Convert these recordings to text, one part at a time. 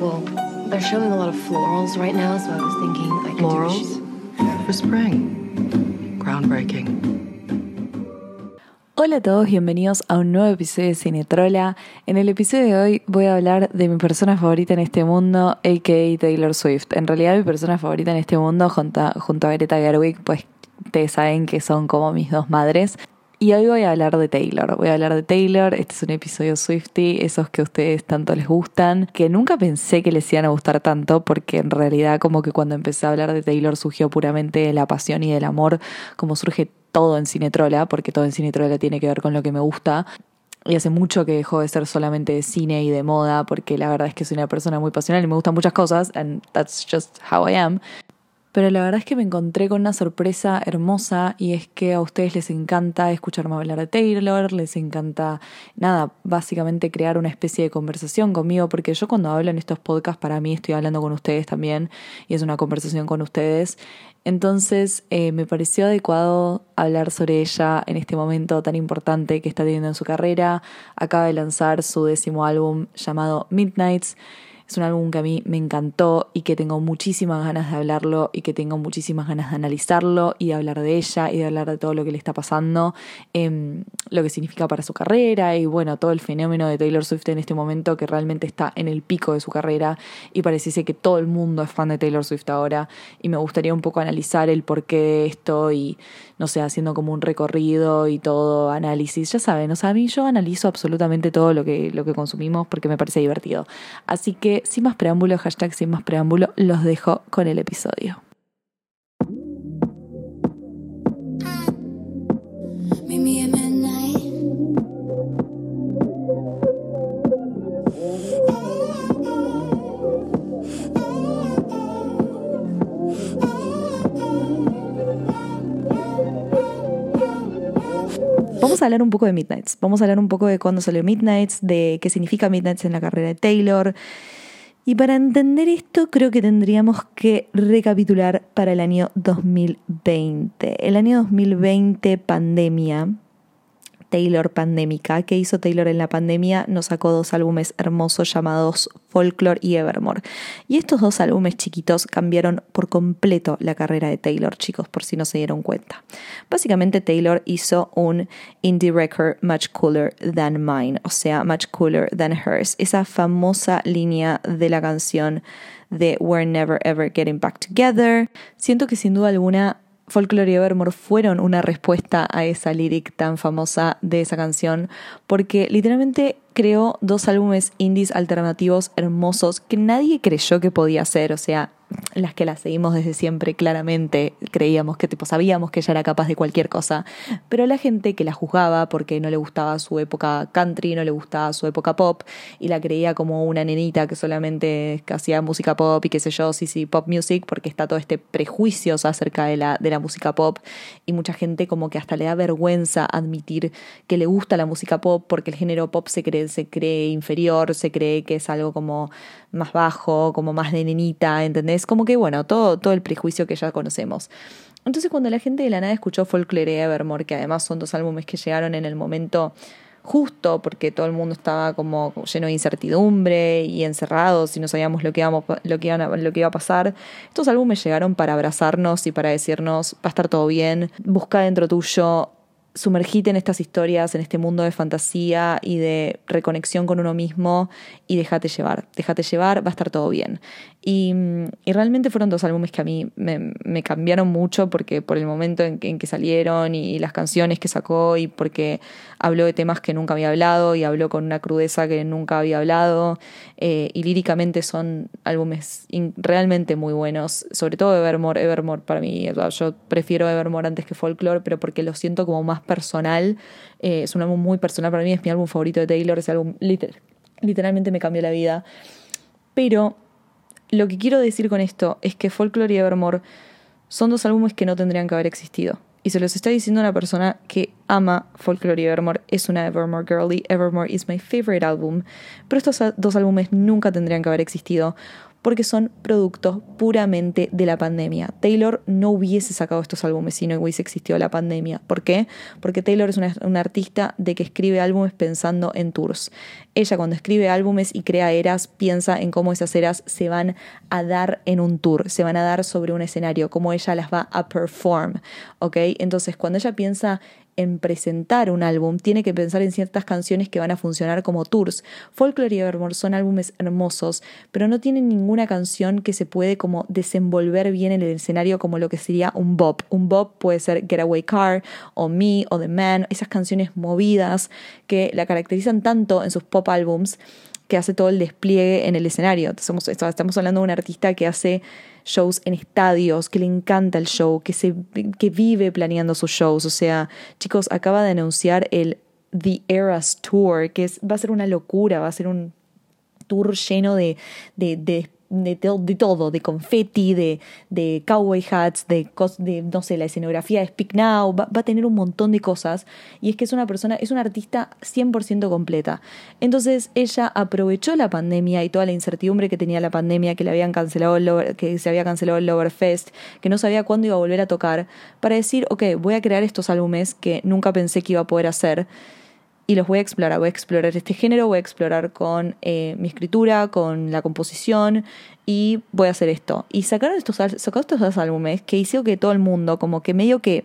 Well, they're showing a lot of florals right now, so I was thinking I could Florals? For spring. Groundbreaking. Hola a todos, bienvenidos a un nuevo episodio de Cinetrola. En el episodio de hoy voy a hablar de mi persona favorita en este mundo, a.k.a. Taylor Swift. En realidad mi persona favorita en este mundo junto a, junto a Greta Gerwig, pues ustedes saben que son como mis dos madres. Y hoy voy a hablar de Taylor. Voy a hablar de Taylor. Este es un episodio Swifty, esos que a ustedes tanto les gustan, que nunca pensé que les iban a gustar tanto, porque en realidad como que cuando empecé a hablar de Taylor surgió puramente de la pasión y del amor, como surge todo en Cinetrola, porque todo en Cinetrola tiene que ver con lo que me gusta. Y hace mucho que dejó de ser solamente de cine y de moda, porque la verdad es que soy una persona muy pasional y me gustan muchas cosas, and that's just how I am. Pero la verdad es que me encontré con una sorpresa hermosa y es que a ustedes les encanta escucharme hablar de Taylor, les encanta, nada, básicamente crear una especie de conversación conmigo, porque yo cuando hablo en estos podcasts para mí estoy hablando con ustedes también y es una conversación con ustedes. Entonces eh, me pareció adecuado hablar sobre ella en este momento tan importante que está teniendo en su carrera. Acaba de lanzar su décimo álbum llamado Midnights. Es un álbum que a mí me encantó y que tengo muchísimas ganas de hablarlo y que tengo muchísimas ganas de analizarlo y de hablar de ella y de hablar de todo lo que le está pasando, em, lo que significa para su carrera y bueno, todo el fenómeno de Taylor Swift en este momento que realmente está en el pico de su carrera y pareciese que todo el mundo es fan de Taylor Swift ahora y me gustaría un poco analizar el porqué de esto y no sé, haciendo como un recorrido y todo análisis. Ya saben, o sea, a mí yo analizo absolutamente todo lo que, lo que consumimos porque me parece divertido. Así que sin más preámbulo, hashtag sin más preámbulo, los dejo con el episodio. Vamos a hablar un poco de Midnights. Vamos a hablar un poco de cuándo salió Midnights, de qué significa Midnights en la carrera de Taylor. Y para entender esto, creo que tendríamos que recapitular para el año 2020. El año 2020, pandemia. Taylor pandémica. ¿Qué hizo Taylor en la pandemia? Nos sacó dos álbumes hermosos llamados Folklore y Evermore. Y estos dos álbumes chiquitos cambiaron por completo la carrera de Taylor, chicos, por si no se dieron cuenta. Básicamente Taylor hizo un indie record much cooler than mine, o sea, much cooler than hers. Esa famosa línea de la canción de We're Never Ever Getting Back Together. Siento que sin duda alguna Folklore y Evermore fueron una respuesta a esa lyric tan famosa de esa canción, porque literalmente creó dos álbumes indies alternativos hermosos que nadie creyó que podía hacer, o sea, las que la seguimos desde siempre claramente creíamos que tipo sabíamos que ella era capaz de cualquier cosa, pero la gente que la juzgaba porque no le gustaba su época country, no le gustaba su época pop y la creía como una nenita que solamente hacía música pop y qué sé yo, sí, sí, pop music, porque está todo este prejuicio acerca de la, de la música pop y mucha gente como que hasta le da vergüenza admitir que le gusta la música pop porque el género pop se cree, se cree inferior, se cree que es algo como más bajo, como más de nenita, ¿entendés? Como que bueno, todo, todo el prejuicio que ya conocemos. Entonces cuando la gente de la nada escuchó Folklore Evermore, que además son dos álbumes que llegaron en el momento justo porque todo el mundo estaba como lleno de incertidumbre y encerrados y no sabíamos lo que, íbamos, lo, que iban a- lo que iba a pasar. Estos álbumes llegaron para abrazarnos y para decirnos, va a estar todo bien, busca dentro tuyo sumergite en estas historias, en este mundo de fantasía y de reconexión con uno mismo y déjate llevar, déjate llevar, va a estar todo bien. Y, realmente fueron dos álbumes que a mí me, cambiaron mucho porque por el momento en que, salieron y, las canciones que sacó y porque habló de temas que nunca había hablado y habló con una crudeza que nunca había hablado eh, y líricamente son álbumes realmente muy buenos, sobre todo Evermore, Evermore para mí, yo prefiero Evermore antes que Folklore, pero porque lo siento como más personal, eh, es un álbum muy personal para mí, es mi álbum favorito de Taylor, ese álbum liter- literalmente me cambió la vida, pero lo que quiero decir con esto es que Folklore y Evermore son dos álbumes que no tendrían que haber existido. Y se los está diciendo una persona que ama Folklore y Evermore, es una Evermore girly, Evermore is my favorite album, pero estos dos álbumes nunca tendrían que haber existido porque son productos puramente de la pandemia. Taylor no hubiese sacado estos álbumes si no hubiese existido la pandemia. ¿Por qué? Porque Taylor es una, artista de que escribe álbumes pensando en tours. Ella cuando escribe álbumes y crea eras piensa en cómo esas eras se van a dar en un tour, se van a dar sobre un escenario, cómo ella las va a perform, ¿ok? Entonces cuando ella piensa en presentar un álbum, tiene que pensar en ciertas canciones que van a funcionar como tours. Folklore y Evermore son álbumes hermosos, pero no tienen ninguna canción que se puede como desenvolver bien en el escenario como lo que sería un bop. Un bop puede ser Getaway Car o Me o The Man, esas canciones movidas que la caracterizan tanto en sus pop albums que hace todo el despliegue en el escenario. Estamos hablando de un artista que hace shows en estadios, que le encanta el show, que, se, que vive planeando sus shows. O sea, chicos, acaba de anunciar el The Eras Tour, que es, va a ser una locura, va a ser un tour lleno de, de, de de, de, todo, de confetti, de, de cowboy hats, de, de, no sé, la escenografía de Speak Now, va, va, a tener un montón de cosas. Y es que es una persona, es una artista 100% completa. Entonces ella aprovechó la pandemia y toda la incertidumbre que tenía la pandemia, que le habían cancelado el que se había cancelado el Loverfest, que no sabía cuándo iba a volver a tocar, para decir, ok, voy a crear estos álbumes que nunca pensé que iba a poder hacer y los voy a explorar. Voy a explorar este género, voy a explorar con eh, mi escritura, con la composición y voy a hacer esto. Y sacaron estos, sacaron estos dos álbumes que hizo que todo el mundo como que medio que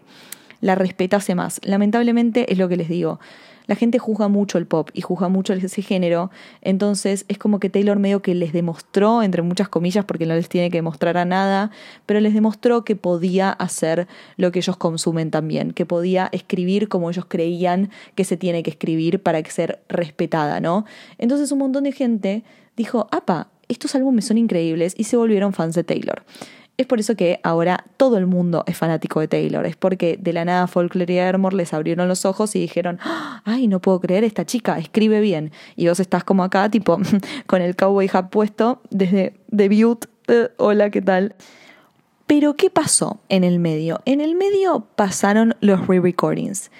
la respetase más. Lamentablemente es lo que les digo la gente juzga mucho el pop y juzga mucho ese género, entonces es como que Taylor medio que les demostró, entre muchas comillas, porque no les tiene que demostrar a nada, pero les demostró que podía hacer lo que ellos consumen también, que podía escribir como ellos creían que se tiene que escribir para ser respetada, ¿no? Entonces un montón de gente dijo, apa, estos álbumes son increíbles y se volvieron fans de Taylor. Es por eso que ahora todo el mundo es fanático de Taylor. Es porque de la nada Folklore y Evermore les abrieron los ojos y dijeron, ay, no puedo creer, esta chica escribe bien. Y vos estás como acá, tipo, con el cowboy hat puesto desde debut. Eh, hola, ¿qué tal? Pero, ¿qué pasó en el medio? En el medio pasaron los re-recordings.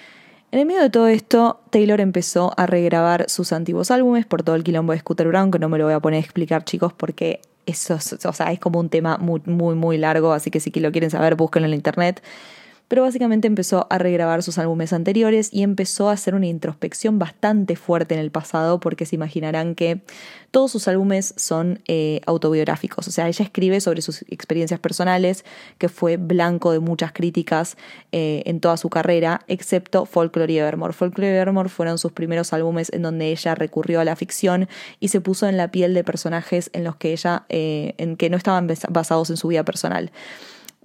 En el medio de todo esto, Taylor empezó a regrabar sus antiguos álbumes por todo el quilombo de Scooter Brown, que no me lo voy a poner a explicar, chicos, porque eso, o sea, es como un tema muy, muy, muy largo, así que si lo quieren saber, búsquenlo en internet pero básicamente empezó a regrabar sus álbumes anteriores y empezó a hacer una introspección bastante fuerte en el pasado porque se imaginarán que todos sus álbumes son eh, autobiográficos, o sea, ella escribe sobre sus experiencias personales, que fue blanco de muchas críticas eh, en toda su carrera, excepto Folklore y Evermore. Folklore y Evermore fueron sus primeros álbumes en donde ella recurrió a la ficción y se puso en la piel de personajes en los que ella, eh, en que no estaban basados en su vida personal.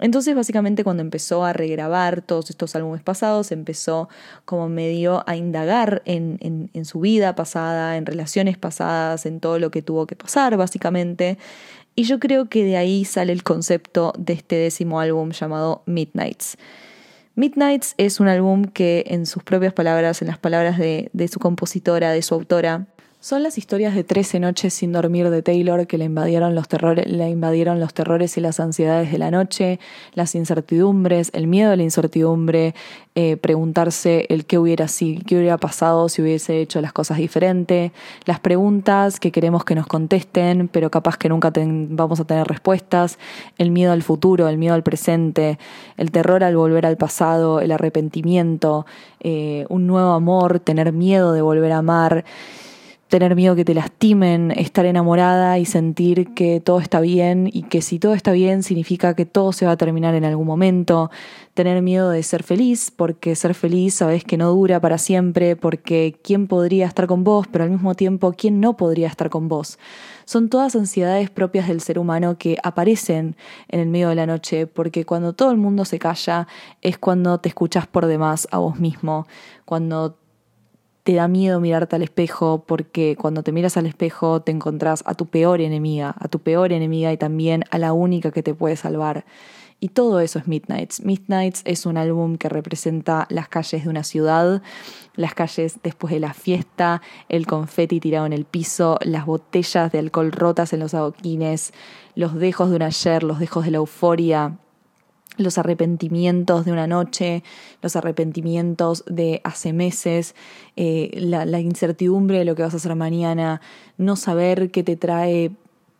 Entonces básicamente cuando empezó a regrabar todos estos álbumes pasados, empezó como medio a indagar en, su vida pasada, en relaciones pasadas, en todo lo que tuvo que pasar básicamente. Y yo creo que de ahí sale el concepto de este décimo álbum llamado Midnights. Midnights es un álbum que en sus propias palabras, en las palabras de su compositora, de su autora, son las historias de 13 noches sin dormir de Taylor que le invadieron los terrores, le invadieron los terrores y las ansiedades de la noche, las incertidumbres, el miedo a la incertidumbre, eh, preguntarse el qué hubiera si, qué hubiera pasado si hubiese hecho las cosas diferente, las preguntas que queremos que nos contesten, pero capaz que nunca vamos a tener respuestas, el miedo al futuro, el miedo al presente, el terror al volver al pasado, el arrepentimiento, eh, un nuevo amor, tener miedo de volver a amar tener miedo que te lastimen, estar enamorada y sentir que todo está bien y que si todo está bien significa que todo se va a terminar en algún momento, tener miedo de ser feliz, porque ser feliz sabes que no dura para siempre, porque quién podría estar con vos, pero al mismo tiempo quién no podría estar con vos. Son todas ansiedades propias del ser humano que aparecen en el medio de la noche, porque cuando todo el mundo se calla es cuando te escuchas por demás a vos mismo, cuando te da miedo mirarte al espejo porque cuando te miras al espejo te encontrás a tu peor enemiga, a tu peor enemiga y también a la única que te puede salvar. Y todo eso es Midnights. Midnights es un álbum que representa las calles de una ciudad, las calles después de la fiesta, el confeti tirado en el piso, las botellas de alcohol rotas en los adoquines, los dejos de un ayer, los dejos de la euforia, los arrepentimientos de una noche, los arrepentimientos de hace meses, eh, la, incertidumbre de lo que vas a hacer mañana, no saber qué te trae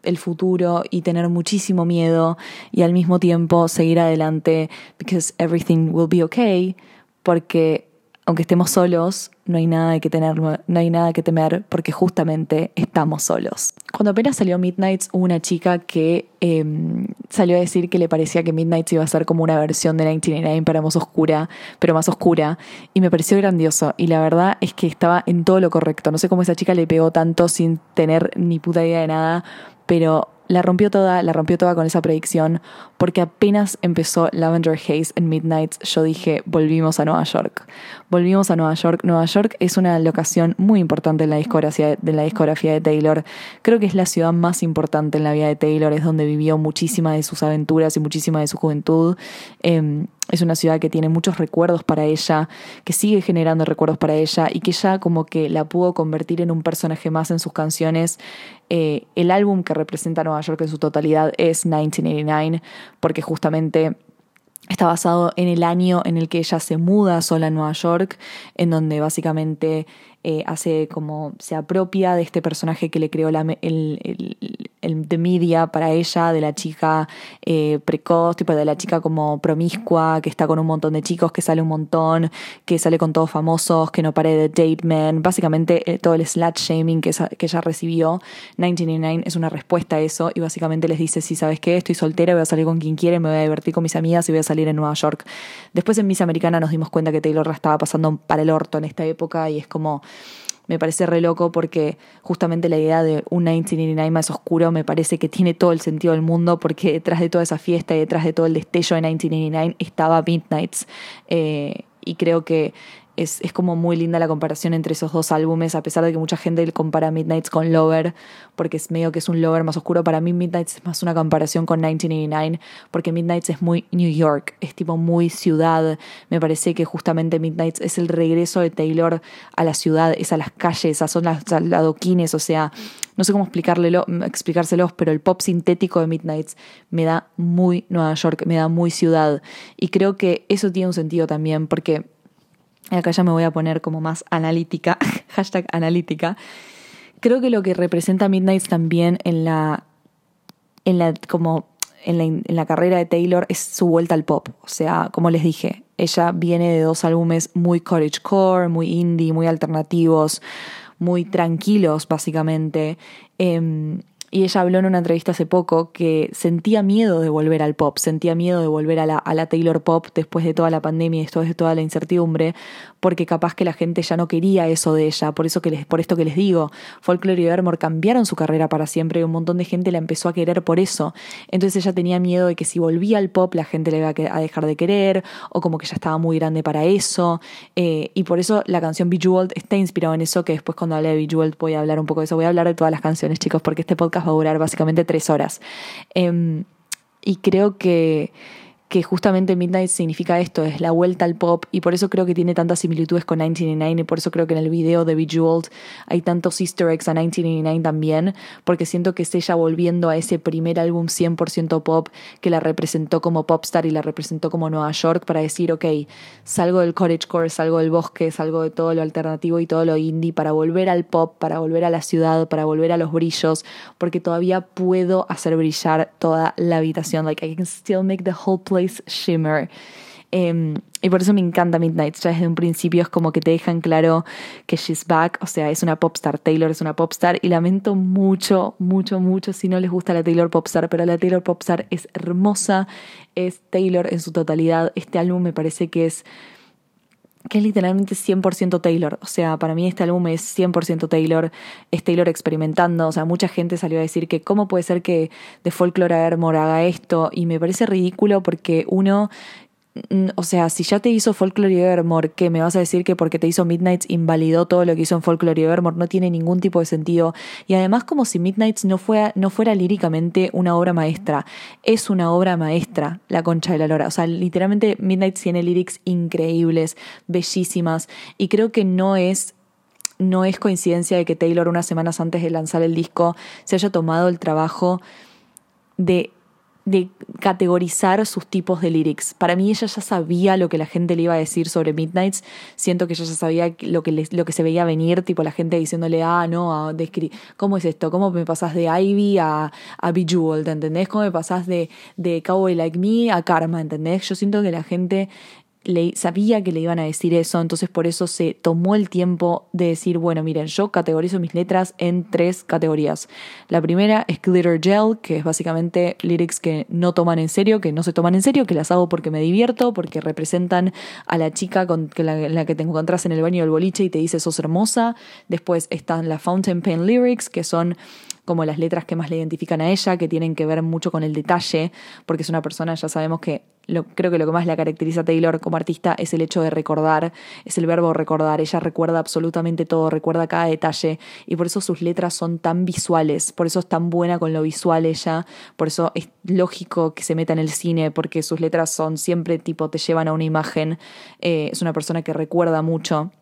el futuro y tener muchísimo miedo y al mismo tiempo seguir adelante because everything will be okay porque aunque estemos solos, no hay nada que tener, no hay nada que temer porque justamente estamos solos. Cuando apenas salió Midnights, hubo una chica que em, salió a decir que le parecía que Midnights iba a ser como una versión de 1989 para más oscura, pero más oscura, y me pareció grandioso. Y la verdad es que estaba en todo lo correcto. No sé cómo esa chica le pegó tanto sin tener ni puta idea de nada, pero la rompió toda, la rompió toda con esa predicción, porque apenas empezó Lavender Haze en Midnight, yo dije, volvimos a Nueva York. Volvimos a Nueva York. Nueva York es una locación muy importante en la discografía de, la discografía de Taylor. Creo que es la ciudad más importante en la vida de Taylor, es donde vivió muchísimas de sus aventuras y muchísima de su juventud. Em, es una ciudad que tiene muchos recuerdos para ella, que sigue generando recuerdos para ella y que ya como que la pudo convertir en un personaje más en sus canciones. Eh, el álbum que representa a Nueva York en su totalidad es 1989, porque justamente está basado en el año en el que ella se muda sola a Nueva York, en donde básicamente eh, hace como se apropia de este personaje que le creó la, el, el, de media para ella, de la chica eh, precoz, tipo de la chica como promiscua, que está con un montón de chicos, que sale un montón, que sale con todos famosos, que no pare de date men, básicamente eh, todo el slut shaming que, que ella recibió. 1989 es una respuesta a eso y básicamente les dice, si sabes qué, estoy soltera, voy a salir con quien quiere, me voy a divertir con mis amigas y voy a salir en Nueva York. Después en Miss Americana nos dimos cuenta que Taylor estaba pasando para el orto en esta época y es como me parece re loco porque justamente la idea de un 1989 más oscuro me parece que tiene todo el sentido del mundo porque detrás de toda esa fiesta y detrás de todo el destello de 1989 estaba Midnights eh, y creo que es, es, como muy linda la comparación entre esos dos álbumes, a pesar de que mucha gente compara Midnights con Lover, porque es medio que es un Lover más oscuro. Para mí Midnights es más una comparación con 1989, porque Midnights es muy New York, es tipo muy ciudad. Me parece que justamente Midnights es el regreso de Taylor a la ciudad, es a las calles, a son las, adoquines, o sea, no sé cómo explicárselos, pero el pop sintético de Midnights me da muy Nueva York, me da muy ciudad. Y creo que eso tiene un sentido también, porque acá ya me voy a poner como más analítica, hashtag analítica, creo que lo que representa Midnight también en la, en la, como en la, en la carrera de Taylor es su vuelta al pop. O sea, como les dije, ella viene de dos álbumes muy cottagecore, muy indie, muy alternativos, muy tranquilos básicamente. Eh, y ella habló en una entrevista hace poco que sentía miedo de volver al pop, sentía miedo de volver a la, Taylor Pop después de toda la pandemia y después de toda la incertidumbre, porque capaz que la gente ya no quería eso de ella, por eso que les, por esto que les digo, Folklore y Evermore cambiaron su carrera para siempre y un montón de gente la empezó a querer por eso. Entonces ella tenía miedo de que si volvía al pop la gente le iba a dejar de querer, o como que ya estaba muy grande para eso. Eh, y por eso la canción Bejeweled está inspirada en eso, que después cuando hable de Bejeweled voy a hablar un poco de eso. Voy a hablar de todas las canciones, chicos, porque este podcast va a durar básicamente tres horas. Em, y creo que que justamente Midnight significa esto, es la vuelta al pop y por eso creo que tiene tantas similitudes con 1989 y por eso creo que en el video de Bejeweled hay tantos easter eggs a 1989 también, porque siento que es ella volviendo a ese primer álbum 100% pop que la representó como popstar y la representó como Nueva York para decir, ok, salgo del cottagecore, salgo del bosque, salgo de todo lo alternativo y todo lo indie para volver al pop, para volver a la ciudad, para volver a los brillos, porque todavía puedo hacer brillar toda la habitación, like I can still make the whole place Shimmer. Em, y por eso me encanta Midnight. Ya desde un principio es como que te dejan claro que she's back. O sea, es una popstar. Taylor es una popstar. Y lamento mucho, mucho, mucho si no les gusta la Taylor popstar. Pero la Taylor popstar es hermosa. Es Taylor en su totalidad. Este álbum me parece que es que es literalmente 100% Taylor. O sea, para mí este álbum es 100% Taylor, es Taylor experimentando. O sea, mucha gente salió a decir que cómo puede ser que de Folklore a haga esto. Y me parece ridículo porque uno o sea, si ya te hizo Folklore y Evermore, ¿qué me vas a decir que porque te hizo Midnights invalidó todo lo que hizo en Folklore y Evermore? No tiene ningún tipo de sentido. Y además como si Midnights no fuera, no fuera líricamente una obra maestra. Es una obra maestra, La Concha de la Lora. O sea, literalmente Midnights tiene lyrics increíbles, bellísimas. Y creo que no es no es coincidencia de que Taylor unas semanas antes de lanzar el disco se haya tomado el trabajo de de categorizar sus tipos de lyrics. Para mí ella ya sabía lo que la gente le iba a decir sobre Midnights. Siento que ella ya sabía lo que, lo que se veía venir, tipo la gente diciéndole, ah, no, ¿cómo es esto? ¿Cómo me pasas de Ivy a, a Bejeweled? ¿Entendés? ¿Cómo me pasas de, de Cowboy Like Me a Karma? ¿Entendés? Yo siento que la gente le, sabía que le iban a decir eso, entonces por eso se tomó el tiempo de decir, bueno, miren, yo categorizo mis letras en tres categorías. La primera es Glitter Gel, que es básicamente lyrics que no toman en serio, que no se toman en serio, que las hago porque me divierto, porque representan a la chica con la, la que te encontrás en el baño del boliche y te dice sos hermosa. Después están las Fountain Pen Lyrics, que son como las letras que más le identifican a ella, que tienen que ver mucho con el detalle, porque es una persona, ya sabemos que lo, creo que lo que más la caracteriza a Taylor como artista es el hecho de recordar, es el verbo recordar, ella recuerda absolutamente todo, recuerda cada detalle y por eso sus letras son tan visuales, por eso es tan buena con lo visual ella, por eso es lógico que se meta en el cine, porque sus letras son siempre tipo te llevan a una imagen, eh, es una persona que recuerda mucho.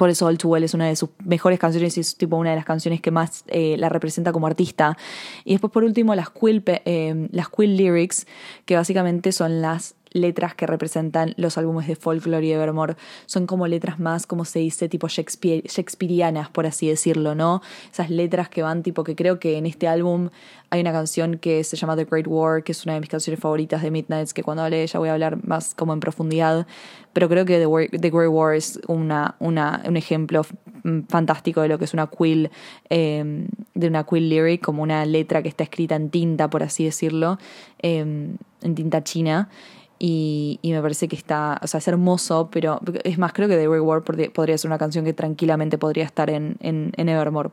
Por eso All Too Well es una de sus mejores canciones y es tipo una de las canciones que más eh, la representa como artista. Y después por último las Quill, eh, las Quill Lyrics, que básicamente son las letras que representan los álbumes de Folklore y Evermore. Son como letras más, como se dice, tipo Shakespeareanas, por así decirlo, ¿no? Esas letras que van tipo, que creo que en este álbum hay una canción que se llama The Great War, que es una de mis canciones favoritas de Midnights, que cuando hable de ella voy a hablar más como en profundidad, pero creo que The, Great War es una, una, un ejemplo fantástico de lo que es una quill, em, de una quill lyric, como una letra que está escrita en tinta, por así decirlo, em, en tinta china y, me parece que está, o sea, es hermoso, pero es más, creo que The Great War podría ser una canción que tranquilamente podría estar en, en, Evermore,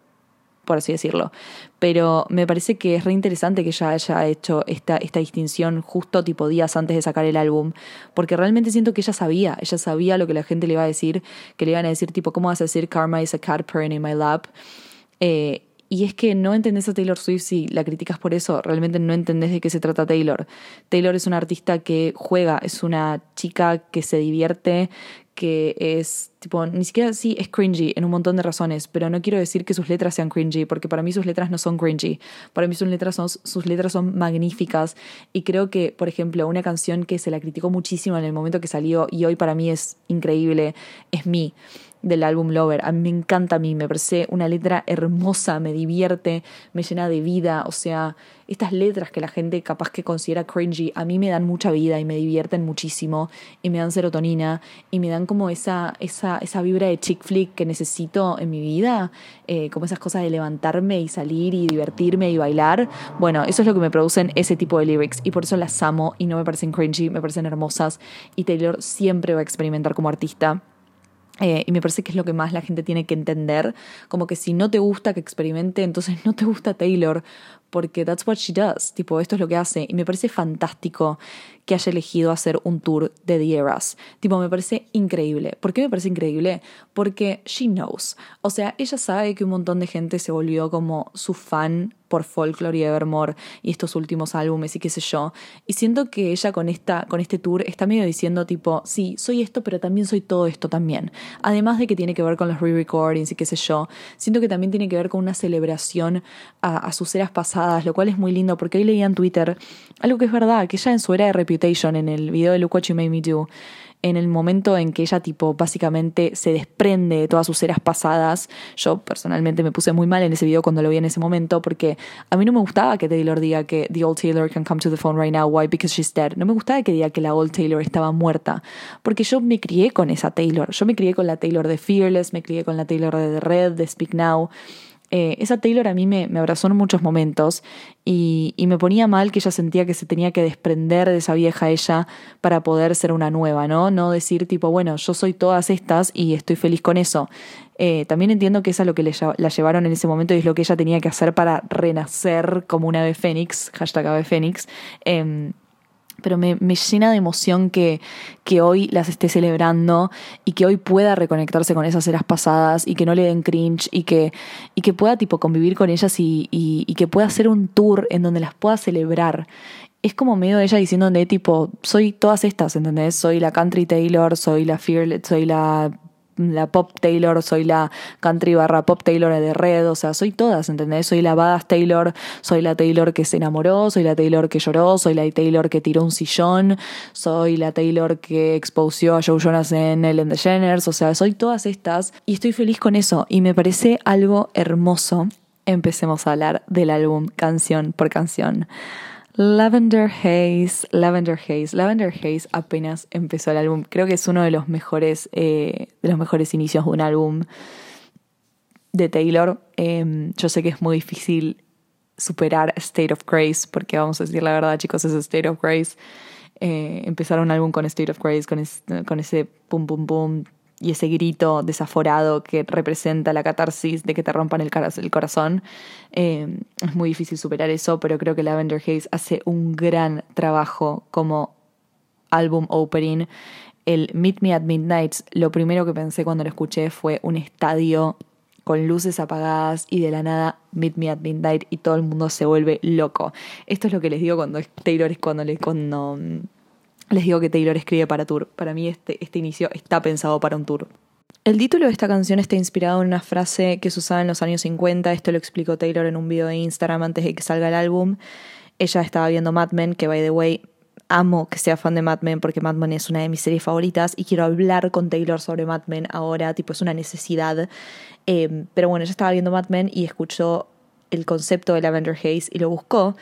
por así decirlo. Pero me parece que es re interesante que ella haya hecho esta, esta distinción justo tipo días antes de sacar el álbum, porque realmente siento que ella sabía, ella sabía lo que la gente le iba a decir, que le iban a decir tipo, ¿cómo vas a decir Karma is a cat purring in my lap? Eh, y es que no entendés a Taylor Swift si la criticas por eso, realmente no entendés de qué se trata Taylor. Taylor es una artista que juega, es una chica que se divierte, que es tipo, ni siquiera sí es cringy en un montón de razones, pero no quiero decir que sus letras sean cringy, porque para mí sus letras no son cringy. Para mí sus letras son, sus letras son magníficas y creo que, por ejemplo, una canción que se la criticó muchísimo en el momento que salió y hoy para mí es increíble, es Me del álbum Lover. A mí me encanta a mí, me parece una letra hermosa, me divierte, me llena de vida. O sea, estas letras que la gente capaz que considera cringy, a mí me dan mucha vida y me divierten muchísimo y me dan serotonina y me dan como esa, esa, esa vibra de chick flick que necesito en mi vida, eh, como esas cosas de levantarme y salir y divertirme y bailar. Bueno, eso es lo que me producen ese tipo de lyrics y por eso las amo y no me parecen cringy, me parecen hermosas y Taylor siempre va a experimentar como artista. Eh, y me parece que es lo que más la gente tiene que entender, como que si no te gusta que experimente, entonces no te gusta Taylor, porque that's what she does, tipo, esto es lo que hace, y me parece fantástico que haya elegido hacer un tour de The Eras. Tipo, me parece increíble. ¿Por qué me parece increíble? Porque she knows. O sea, ella sabe que un montón de gente se volvió como su fan por Folklore y Evermore y estos últimos álbumes y qué sé yo. Y siento que ella con, esta, con este tour está medio diciendo tipo, sí, soy esto, pero también soy todo esto también. Además de que tiene que ver con los re-recordings y qué sé yo, siento que también tiene que ver con una celebración a, sus eras pasadas, lo cual es muy lindo porque hoy leía en Twitter algo que es verdad, que ella en su era de en el video de Look What You Made Me Do, en el momento en que ella tipo básicamente se desprende de todas sus eras pasadas. Yo personalmente me puse muy mal en ese video cuando lo vi en ese momento porque a mí no me gustaba que Taylor diga que the old Taylor can come to the phone right now, why? Because she's dead. No me gustaba que diga que la old Taylor estaba muerta porque yo me crié con esa Taylor. Yo me crié con la Taylor de Fearless, me crié con la Taylor de The Red, de Speak Now. Eh, esa Taylor a mí me, me, abrazó en muchos momentos y, y, me ponía mal que ella sentía que se tenía que desprender de esa vieja ella para poder ser una nueva, ¿no? No decir tipo, bueno, yo soy todas estas y estoy feliz con eso. Eh, también entiendo que eso es lo que le, la llevaron en ese momento y es lo que ella tenía que hacer para renacer como una ave fénix, hashtag ave fénix. Eh, pero me, me, llena de emoción que, que hoy las esté celebrando y que hoy pueda reconectarse con esas eras pasadas y que no le den cringe y que, y que pueda tipo convivir con ellas y, y, que pueda hacer un tour en donde las pueda celebrar. Es como medio ella diciendo de tipo, soy todas estas, ¿entendés? Soy la country Taylor, soy la Fearless, soy la la pop Taylor, soy la country barra pop Taylor de Red, o sea, soy todas, ¿entendés? Soy la badass Taylor, soy la Taylor que se enamoró, soy la Taylor que lloró, soy la Taylor que tiró un sillón, soy la Taylor que expusió a Joe Jonas en Ellen DeGeneres, o sea, soy todas estas y estoy feliz con eso y me parece algo hermoso. Empecemos a hablar del álbum canción por canción. Lavender Haze, Lavender Haze, Lavender Haze apenas empezó el álbum. Creo que es uno de los mejores, eh, de los mejores inicios de un álbum de Taylor. Em, yo sé que es muy difícil superar State of Grace, porque vamos a decir la verdad, chicos, es State of Grace. Eh, empezar un álbum con State of Grace, con, con ese pum pum pum y ese grito desaforado que representa la catarsis de que te rompan el, el corazón. Eh, es muy difícil superar eso, pero creo que Lavender Haze hace un gran trabajo como álbum opening. El Meet Me at Midnight, lo primero que pensé cuando lo escuché fue un estadio con luces apagadas y de la nada Meet Me at Midnight y todo el mundo se vuelve loco. Esto es lo que les digo cuando Taylor es cuando, le, cuando les digo que Taylor escribe para tour. Para mí este, este inicio está pensado para un tour. El título de esta canción está inspirado en una frase que se usaba en los años 50. Esto lo explicó Taylor en un video de Instagram antes de que salga el álbum. Ella estaba viendo Mad Men, que by the way, amo que sea fan de Mad Men porque Mad Men es una de mis series favoritas y quiero hablar con Taylor sobre Mad Men ahora, tipo es una necesidad. Eh, pero bueno, ella estaba viendo Mad Men y escuchó el concepto de Lavender Haze y lo buscó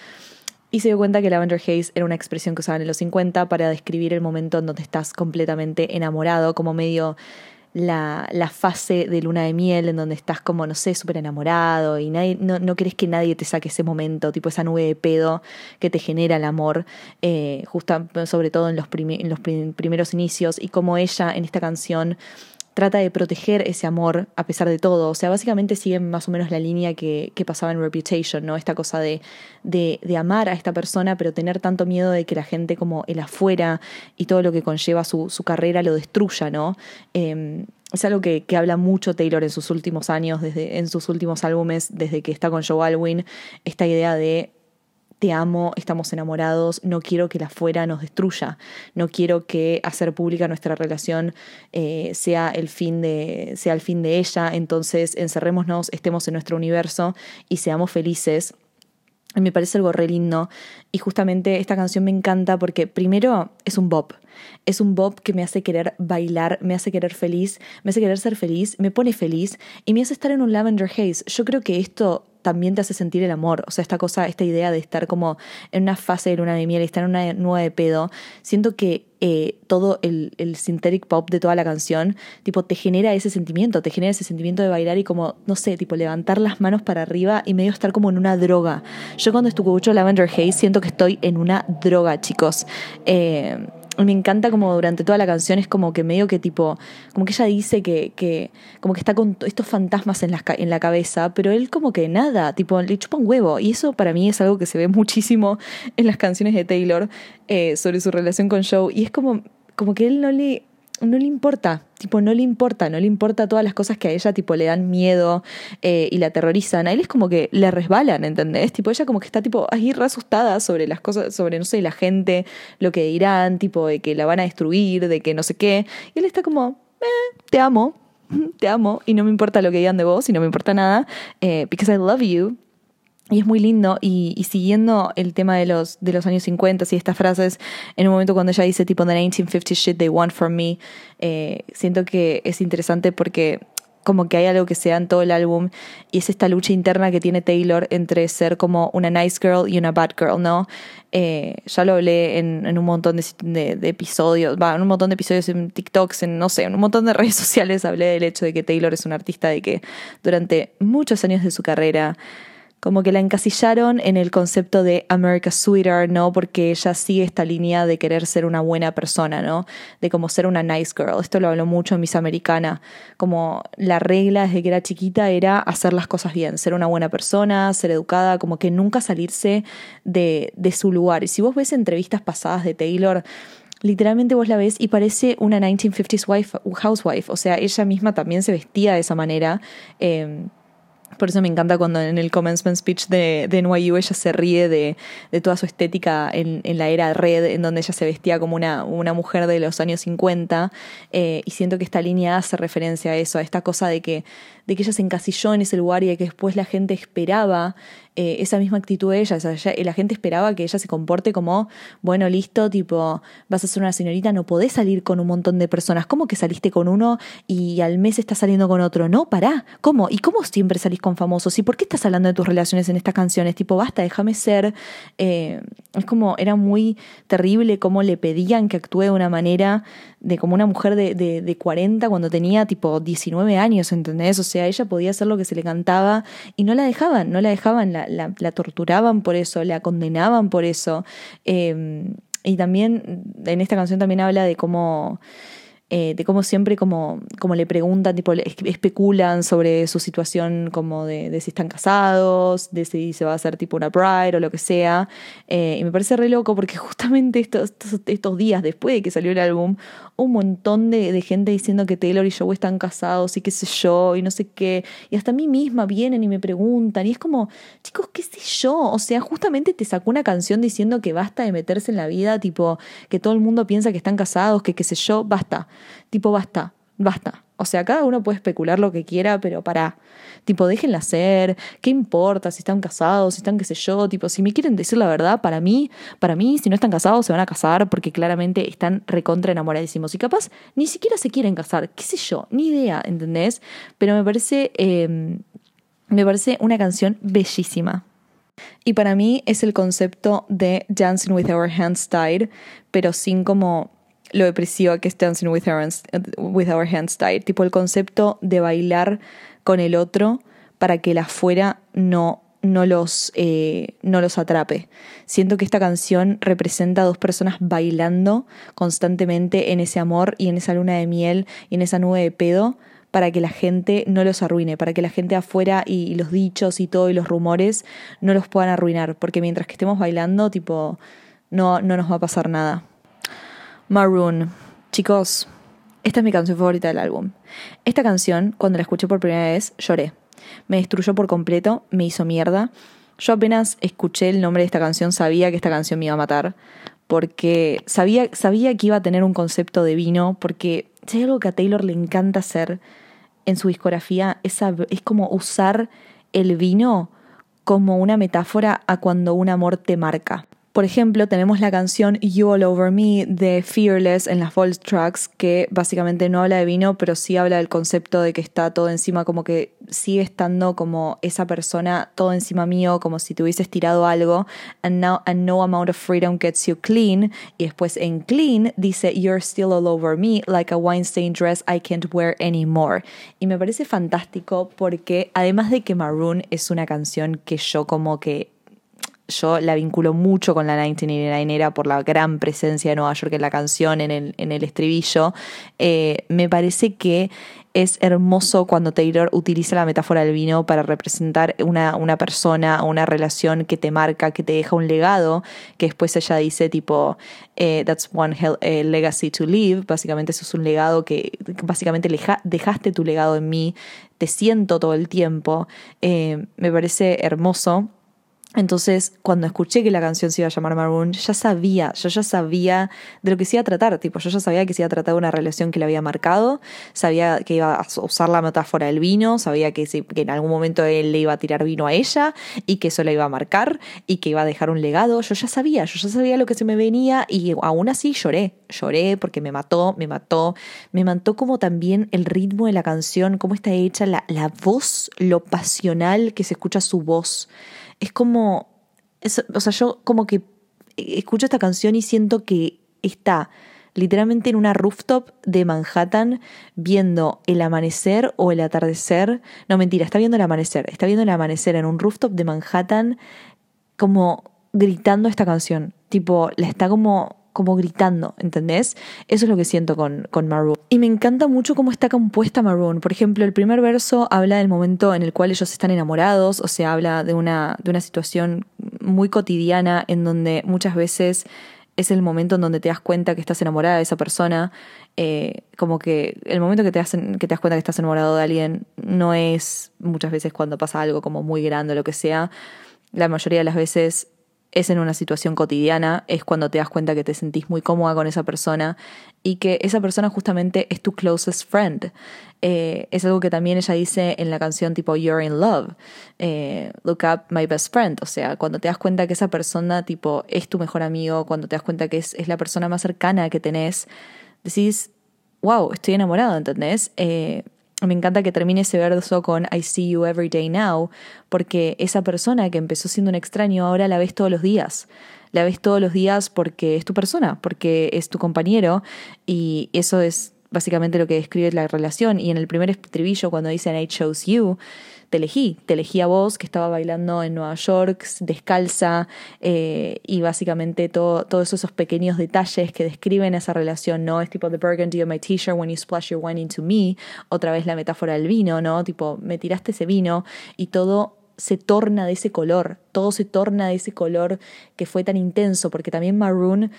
y se dio cuenta que Lavender Haze era una expresión que usaban en los 50 para describir el momento en donde estás completamente enamorado, como medio la, la fase de luna de miel en donde estás como, no sé, súper enamorado y no, no que nadie te saque ese momento, tipo esa nube de pedo que te genera el amor, eh, justo, sobre todo en los, en los primeros inicios, y como ella en esta canción trata de proteger ese amor a pesar de todo. O sea, básicamente sigue más o menos la línea que, que pasaba en Reputation, ¿no? Esta cosa de, de, de, amar a esta persona, pero tener tanto miedo de que la gente como el afuera y todo lo que conlleva su, su carrera lo destruya, ¿no? Eh, es algo que, que, habla mucho Taylor en sus últimos años, desde, en sus últimos álbumes, desde que está con Joe Alwyn, esta idea de te amo, estamos enamorados, no quiero que la fuera nos destruya, no quiero que hacer pública nuestra relación eh, sea, el fin de, sea el fin de ella, entonces encerrémonos, estemos en nuestro universo y seamos felices. Me parece algo re lindo. Y justamente esta canción me encanta porque primero es un bop, es un bop que me hace querer bailar, me hace querer feliz, me hace querer ser feliz, me pone feliz y me hace estar en un lavender haze. Yo creo que esto también te hace sentir el amor. O sea, esta cosa, esta idea de estar como en una fase de luna de miel estar en una nueva de pedo, siento que eh, todo el, el synthetic pop de toda la canción, tipo, te genera ese sentimiento, te genera ese sentimiento de bailar y como, no sé, tipo, levantar las manos para arriba y medio estar como en una droga. Yo cuando escucho Lavender Haze siento que estoy en una droga, chicos. Eh, me encanta como durante toda la canción es como que medio que tipo, como que ella dice que, que como que está con estos fantasmas en la, en la cabeza, pero él como que nada, tipo, le chupa un huevo. Y eso para mí es algo que se ve muchísimo en las canciones de Taylor eh, sobre su relación con Joe. Y es como, como que él no le, no le importa, tipo, no le importa, no le importa todas las cosas que a ella, tipo, le dan miedo eh, y la aterrorizan. A él es como que le resbalan, ¿entendés? Tipo, ella como que está, tipo, ahí re asustada sobre las cosas, sobre, no sé, la gente, lo que dirán, tipo, de que la van a destruir, de que no sé qué. Y él está como, eh, te amo, te amo, y no me importa lo que digan de vos, y no me importa nada, eh, because I love you, y es muy lindo, y, y, siguiendo el tema de los, de los años 50 y estas frases, en un momento cuando ella dice tipo, the 1950 shit they want from me, eh, siento que es interesante porque como que hay algo que se da en todo el álbum y es esta lucha interna que tiene Taylor entre ser como una nice girl y una bad girl, ¿no? Eh, ya lo hablé en, en un montón de, de, de episodios, va, en un montón de episodios en TikToks, en no sé, en un montón de redes sociales hablé del hecho de que Taylor es una artista de que durante muchos años de su carrera como que la encasillaron en el concepto de America Sweeter, ¿no? Porque ella sigue esta línea de querer ser una buena persona, ¿no? De como ser una nice girl. Esto lo habló mucho en Miss Americana. Como la regla desde que era chiquita era hacer las cosas bien, ser una buena persona, ser educada, como que nunca salirse de, de su lugar. Y si vos ves entrevistas pasadas de Taylor, literalmente vos la ves y parece una 1950s wife, housewife. O sea, ella misma también se vestía de esa manera. Eh, Por eso me encanta cuando en el commencement speech de, de NYU ella se ríe de, de toda su estética en, en, la era red, en donde ella se vestía como una, una mujer de los años 50. Eh, y siento que esta línea hace referencia a eso, a esta cosa de que, de que ella se encasilló en ese lugar y de que después la gente esperaba eh, esa misma actitud de ella. O sea, La gente esperaba que ella se comporte como, bueno, listo, tipo, vas a ser una señorita, no podés salir con un montón de personas. ¿Cómo que saliste con uno y al mes estás saliendo con otro? No, pará. ¿Cómo? ¿Y cómo siempre salís con famosos? ¿Y por qué estás hablando de tus relaciones en estas canciones? Tipo, basta, déjame ser. Eh, es como, era muy terrible cómo le pedían que actúe de una manera de como una mujer de, de, de 40 cuando tenía tipo 19 años, ¿entendés? O sea, ella podía hacer lo que se le cantaba y no la dejaban, no la dejaban, la, la, la torturaban por eso, la condenaban por eso. Eh, y también en esta canción también habla de cómo eh, de cómo siempre como, como le preguntan, tipo, especulan sobre su situación como de, de, si están casados, de si se va a hacer tipo una bride o lo que sea. Eh, y me parece re loco porque justamente estos, estos, estos, días después de que salió el álbum, un montón de, de, gente diciendo que Taylor y Joe están casados y qué sé yo, y no sé qué. Y hasta a mí misma vienen y me preguntan. Y es como, chicos, qué sé yo. O sea, justamente te sacó una canción diciendo que basta de meterse en la vida, tipo, que todo el mundo piensa que están casados, que qué sé yo, basta. Tipo, basta, basta. O sea, cada uno puede especular lo que quiera, pero para. Tipo, déjenla ser. ¿Qué importa si están casados, si están qué sé yo? Tipo, si me quieren decir la verdad, para mí, para mí, si no están casados, se van a casar porque claramente están recontra enamoradísimos. Y capaz ni siquiera se quieren casar, qué sé yo, ni idea, ¿entendés? Pero me parece. Eh, me parece una canción bellísima. Y para mí es el concepto de Dancing with Our Hands Tied, pero sin como lo depresiva que es Dancing with Our, with our Hands Tied. Tipo el concepto de bailar con el otro para que el afuera no, no, los, eh, no los atrape. Siento que esta canción representa a dos personas bailando constantemente en ese amor y en esa luna de miel y en esa nube de pedo para que la gente no los arruine, para que la gente afuera y, y los dichos y todo y los rumores no los puedan arruinar, porque mientras que estemos bailando, tipo, no, no nos va a pasar nada. Maroon. Chicos, esta es mi canción favorita del álbum. Esta canción, cuando la escuché por primera vez, lloré. Me destruyó por completo, me hizo mierda. Yo apenas escuché el nombre de esta canción, sabía que esta canción me iba a matar, porque sabía, sabía que iba a tener un concepto de vino, porque si hay algo que a Taylor le encanta hacer en su discografía, es, es como usar el vino como una metáfora a cuando un amor te marca. Por ejemplo, tenemos la canción You All Over Me de Fearless en las Vault Tracks, que básicamente no habla de vino, pero sí habla del concepto de que está todo encima, como que sigue estando como esa persona todo encima mío, como si te hubieses tirado algo. And now and no amount of freedom gets you clean. Y después en clean dice You're still all over me, like a wine stained dress I can't wear anymore. Y me parece fantástico porque además de que Maroon es una canción que yo como que yo la vinculo mucho con la 1989 era por la gran presencia de Nueva York en la canción, en el, en el estribillo. Eh, me parece que es hermoso cuando Taylor utiliza la metáfora del vino para representar una, una persona, una relación que te marca, que te deja un legado, que después ella dice tipo, eh, that's one hell, eh, legacy to leave, básicamente eso es un legado que, básicamente dejaste tu legado en mí, te siento todo el tiempo, me parece hermoso. Entonces, cuando escuché que la canción se iba a llamar Maroon, ya sabía, yo ya sabía de lo que se iba a tratar, tipo, yo ya sabía que se iba a tratar de una relación que le había marcado, sabía que iba a usar la metáfora del vino, sabía que, que en algún momento él le iba a tirar vino a ella y que eso la iba a marcar y que iba a dejar un legado, yo ya sabía, yo ya sabía lo que se me venía y aún así lloré, lloré porque me mató, me mató, me mató como también el ritmo de la canción, cómo está hecha la, la voz, lo pasional que se escucha su voz es como, o sea, yo como que escucho esta canción y siento que está literalmente en una rooftop de Manhattan viendo el amanecer o el atardecer. No, mentira, está viendo el amanecer. Está viendo el amanecer en un rooftop de Manhattan como gritando esta canción. Tipo, la está como como gritando, ¿entendés? Eso es lo que siento con, con Maroon. Y me encanta mucho cómo está compuesta Maroon. Por ejemplo, el primer verso habla del momento en el cual ellos están enamorados, o sea, habla de una, de una situación muy cotidiana en donde muchas veces es el momento en donde te das cuenta que estás enamorada de esa persona Eh, como que el momento que te, hacen, que te das cuenta que estás enamorado de alguien no es muchas veces cuando pasa algo como muy grande o lo que sea. La mayoría de las veces es en una situación cotidiana, es cuando te das cuenta que te sentís muy cómoda con esa persona y que esa persona justamente es tu closest friend. Eh, es algo que también ella dice en la canción tipo You're in Love, eh, Look Up My Best Friend, o sea, cuando te das cuenta que esa persona tipo es tu mejor amigo, cuando te das cuenta que es, es la persona más cercana que tenés, decís, wow, estoy enamorado, ¿entendés? Eh, me encanta que termine ese verso con I see you every day now, porque esa persona que empezó siendo un extraño ahora la ves todos los días. La ves todos los días porque es tu persona, porque es tu compañero y eso es básicamente lo que describe la relación. Y en el primer estribillo, cuando dicen I chose you, te elegí, te elegí a vos que estaba bailando en Nueva York, descalza, eh, y básicamente todo, todos esos pequeños detalles que describen esa relación, ¿no? Es tipo the burgundy of my t-shirt when you splash your wine into me, otra vez la metáfora del vino, ¿no? Tipo, me tiraste ese vino y todo se torna de ese color, todo se torna de ese color que fue tan intenso, porque también maroon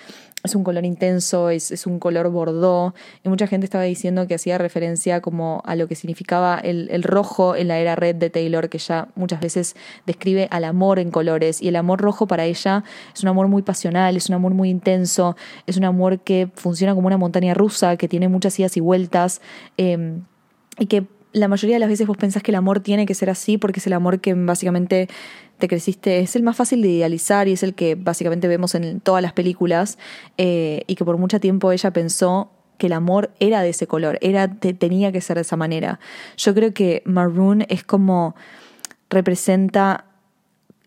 es un color intenso, es, es un color bordó, y mucha gente estaba diciendo que hacía referencia como a lo que significaba el, el, rojo en la era red de Taylor, que ya muchas veces describe al amor en colores, y el amor rojo para ella es un amor muy pasional, es un amor muy intenso, es un amor que funciona como una montaña rusa, que tiene muchas idas y vueltas, eh, y que la mayoría de las veces vos pensás que el amor tiene que ser así porque es el amor que básicamente te creciste, es el más fácil de idealizar y es el que básicamente vemos en todas las películas eh, y que por mucho tiempo ella pensó que el amor era de ese color, era te, tenía que ser de esa manera. Yo creo que Maroon es como representa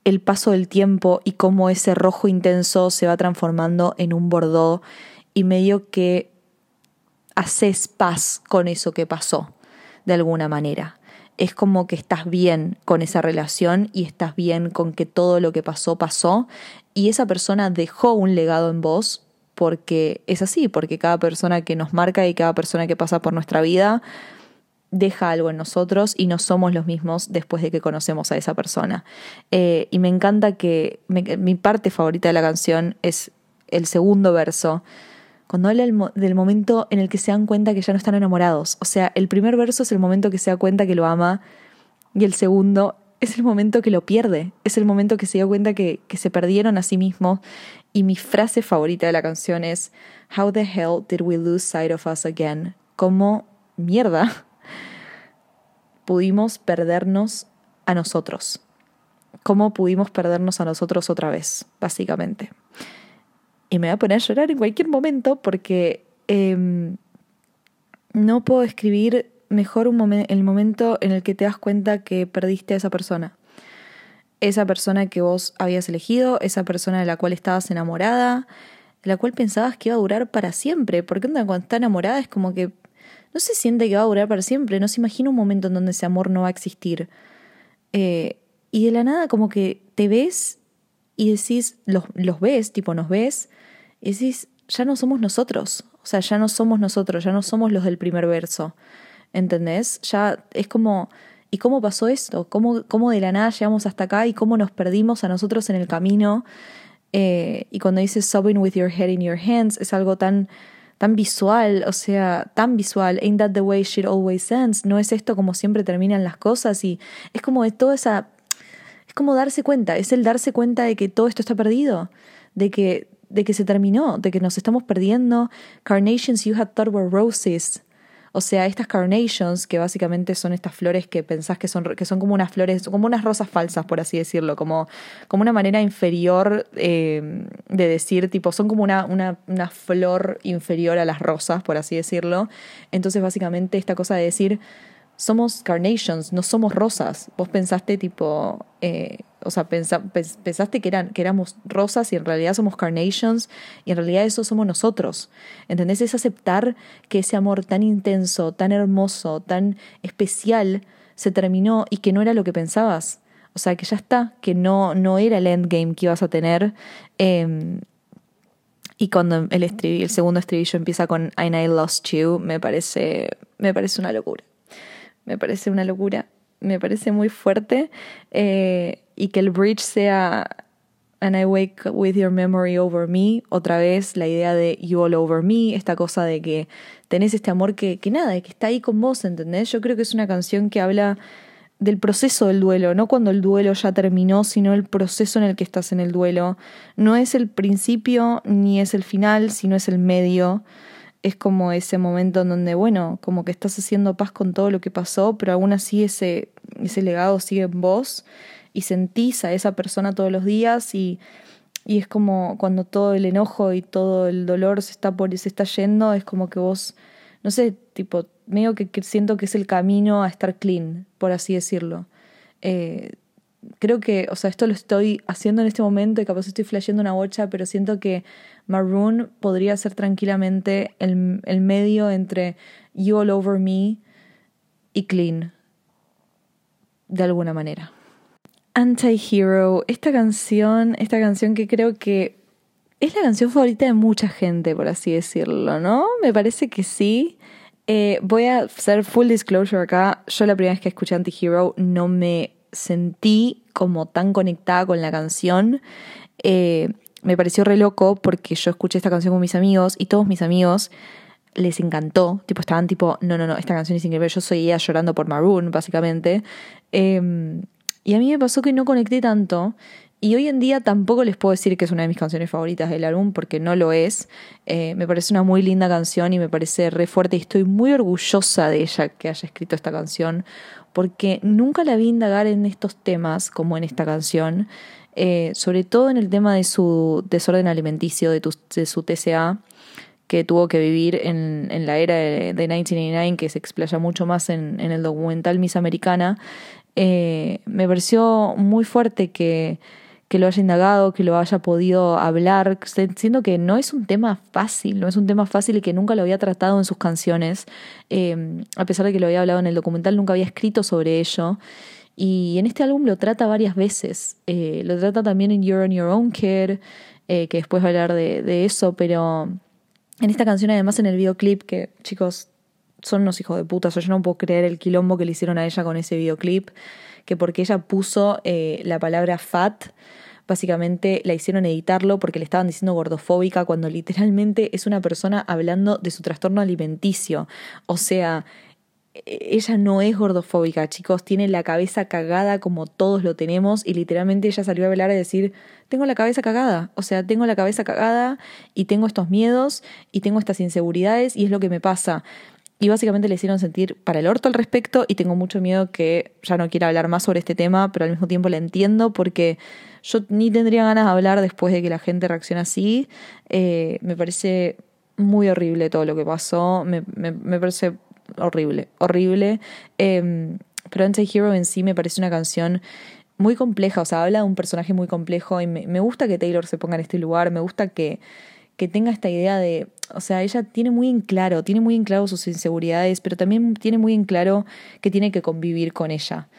el paso del tiempo y cómo ese rojo intenso se va transformando en un bordó y medio que haces paz con eso que pasó de alguna manera. Es como que estás bien con esa relación y estás bien con que todo lo que pasó pasó y esa persona dejó un legado en vos porque es así, porque cada persona que nos marca y cada persona que pasa por nuestra vida deja algo en nosotros y no somos los mismos después de que conocemos a esa persona. Eh, y me encanta que mi parte favorita de la canción es el segundo verso, cuando habla del momento en el que se dan cuenta que ya no están enamorados. O sea, el primer verso es el momento que se da cuenta que lo ama y el segundo es el momento que lo pierde, es el momento que se dio cuenta que, que se perdieron a sí mismos. Y mi frase favorita de la canción es, How the hell did we lose sight of us again? ¿Cómo mierda pudimos perdernos a nosotros? ¿Cómo pudimos perdernos a nosotros otra vez, básicamente? Y me voy a poner a llorar en cualquier momento porque eh, no puedo escribir mejor un el momento en el que te das cuenta que perdiste a esa persona. Esa persona que vos habías elegido, esa persona de la cual estabas enamorada, de la cual pensabas que iba a durar para siempre. Porque cuando está enamorada es como que no se siente que va a durar para siempre, no se imagina un momento en donde ese amor no va a existir. Eh, y de la nada como que te ves y decís, los, los ves, tipo nos ves, y decís, ya no somos nosotros, o sea, ya no somos nosotros, ya no somos los del primer verso, ¿entendés? Ya es como, ¿y cómo pasó esto? ¿Cómo, cómo de la nada llegamos hasta acá y cómo nos perdimos a nosotros en el camino? Eh, y cuando dices sobbing with your head in your hands, es algo tan, tan visual, o sea, tan visual. Ain't that the way shit always ends? No es esto como siempre terminan las cosas y es como de toda esa... Es como darse cuenta, es el darse cuenta de que todo esto está perdido, de que de que se terminó, de que nos estamos perdiendo. Carnations you had thought were roses. O sea, estas carnations, que básicamente son estas flores que pensás que son, que son como unas flores, como unas rosas falsas, por así decirlo, como, como una manera inferior eh, de decir, tipo, son como una, una, una flor inferior a las rosas, por así decirlo. Entonces, básicamente, esta cosa de decir, somos carnations, no somos rosas. Vos pensaste tipo, eh, o sea, pensaste que, eran, que éramos rosas y en realidad somos carnations y en realidad eso somos nosotros. ¿Entendés? Es aceptar que ese amor tan intenso, tan hermoso, tan especial se terminó y que no era lo que pensabas. O sea, que ya está, que no, no era el endgame que ibas a tener. Eh, y cuando el, el segundo estribillo empieza con I, I Lost You, me parece, me parece una locura me parece una locura, me parece muy fuerte eh, y que el bridge sea And I wake with your memory over me. Otra vez la idea de you all over me, esta cosa de que tenés este amor que, que nada, que está ahí con vos, ¿entendés? Yo creo que es una canción que habla del proceso del duelo, no cuando el duelo ya terminó, sino el proceso en el que estás en el duelo. No es el principio ni es el final, sino es el medio. Es como ese momento en donde, bueno, como que estás haciendo paz con todo lo que pasó, pero aún así ese, ese legado sigue en vos y sentís a esa persona todos los días y, y es como cuando todo el enojo y todo el dolor se está, por, se está yendo, es como que vos, no sé, tipo, medio que, siento que es el camino a estar clean, por así decirlo. Eh, creo que, o sea, esto lo estoy haciendo en este momento y capaz estoy flasheando una bocha, pero siento que Maroon podría ser tranquilamente el, el medio entre You All Over Me y Clean, de alguna manera. Anti-Hero, esta canción, esta canción que creo que es la canción favorita de mucha gente, por así decirlo, ¿no? Me parece que sí. Eh, voy a hacer full disclosure acá. Yo la primera vez que escuché Anti-Hero no me sentí como tan conectada con la canción. Eh, me pareció re loco porque yo escuché esta canción con mis amigos y todos mis amigos les encantó. Tipo, estaban tipo, no, no, no, esta canción es increíble. Yo soy ella llorando por Maroon, básicamente. Eh, y a mí me pasó que no conecté tanto. Y hoy en día tampoco les puedo decir que es una de mis canciones favoritas del álbum, porque no lo es. Eh, me parece una muy linda canción y me parece re fuerte y estoy muy orgullosa de ella que haya escrito esta canción, porque nunca la vi indagar en estos temas como en esta canción, eh, sobre todo en el tema de su desorden alimenticio, de, su TCA que tuvo que vivir en, la era de, de, 1989, que se explaya mucho más en, en el documental Miss Americana, eh, me pareció muy fuerte que, que lo haya indagado, que lo haya podido hablar, siendo que no es un tema fácil, no es un tema fácil y que nunca lo había tratado en sus canciones, eh, a pesar de que lo había hablado en el documental, nunca había escrito sobre ello. Y en este álbum lo trata varias veces, eh, lo trata también en You're on Your Own Care, eh, que después va a hablar de, de eso, pero en esta canción además en el videoclip, que chicos, son unos hijos de puta, o sea, yo no puedo creer el quilombo que le hicieron a ella con ese videoclip, que porque ella puso eh, la palabra fat, básicamente la hicieron editarlo porque le estaban diciendo gordofóbica cuando literalmente es una persona hablando de su trastorno alimenticio. O sea, e-, ella no es gordofóbica, chicos, tiene la cabeza cagada como todos lo tenemos y literalmente ella salió a hablar y decir, tengo la cabeza cagada, o sea, tengo la cabeza cagada y tengo estos miedos y tengo estas inseguridades y es lo que me pasa y básicamente le hicieron sentir para el orto al respecto y tengo mucho miedo que ya no quiera hablar más sobre este tema, pero al mismo tiempo la entiendo porque yo ni tendría ganas de hablar después de que la gente reaccione así. Eh, me parece muy horrible todo lo que pasó, me, me, parece horrible, horrible. Eh, pero Anti-Hero en sí me parece una canción muy compleja, o sea, habla de un personaje muy complejo y me, me gusta que Taylor se ponga en este lugar, me gusta que que tenga esta idea de, o sea, ella tiene muy en claro, tiene muy en claro sus inseguridades, pero también tiene muy en claro que tiene que convivir con ella,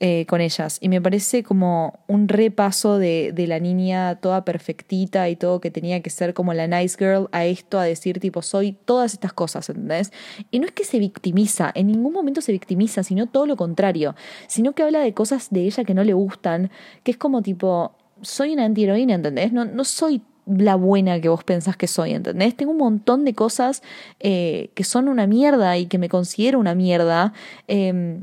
eh, con ellas. Y me parece como un repaso de, de, la niña toda perfectita y todo que tenía que ser como la nice girl a esto, a decir tipo, soy todas estas cosas, ¿entendés? Y no es que se victimiza, en ningún momento se victimiza, sino todo lo contrario, sino que habla de cosas de ella que no le gustan, que es como tipo, soy una antiheroína, ¿entendés? No, no soy la buena que vos pensás que soy, ¿entendés? Tengo un montón de cosas eh, que son una mierda y que me considero una mierda. Eh,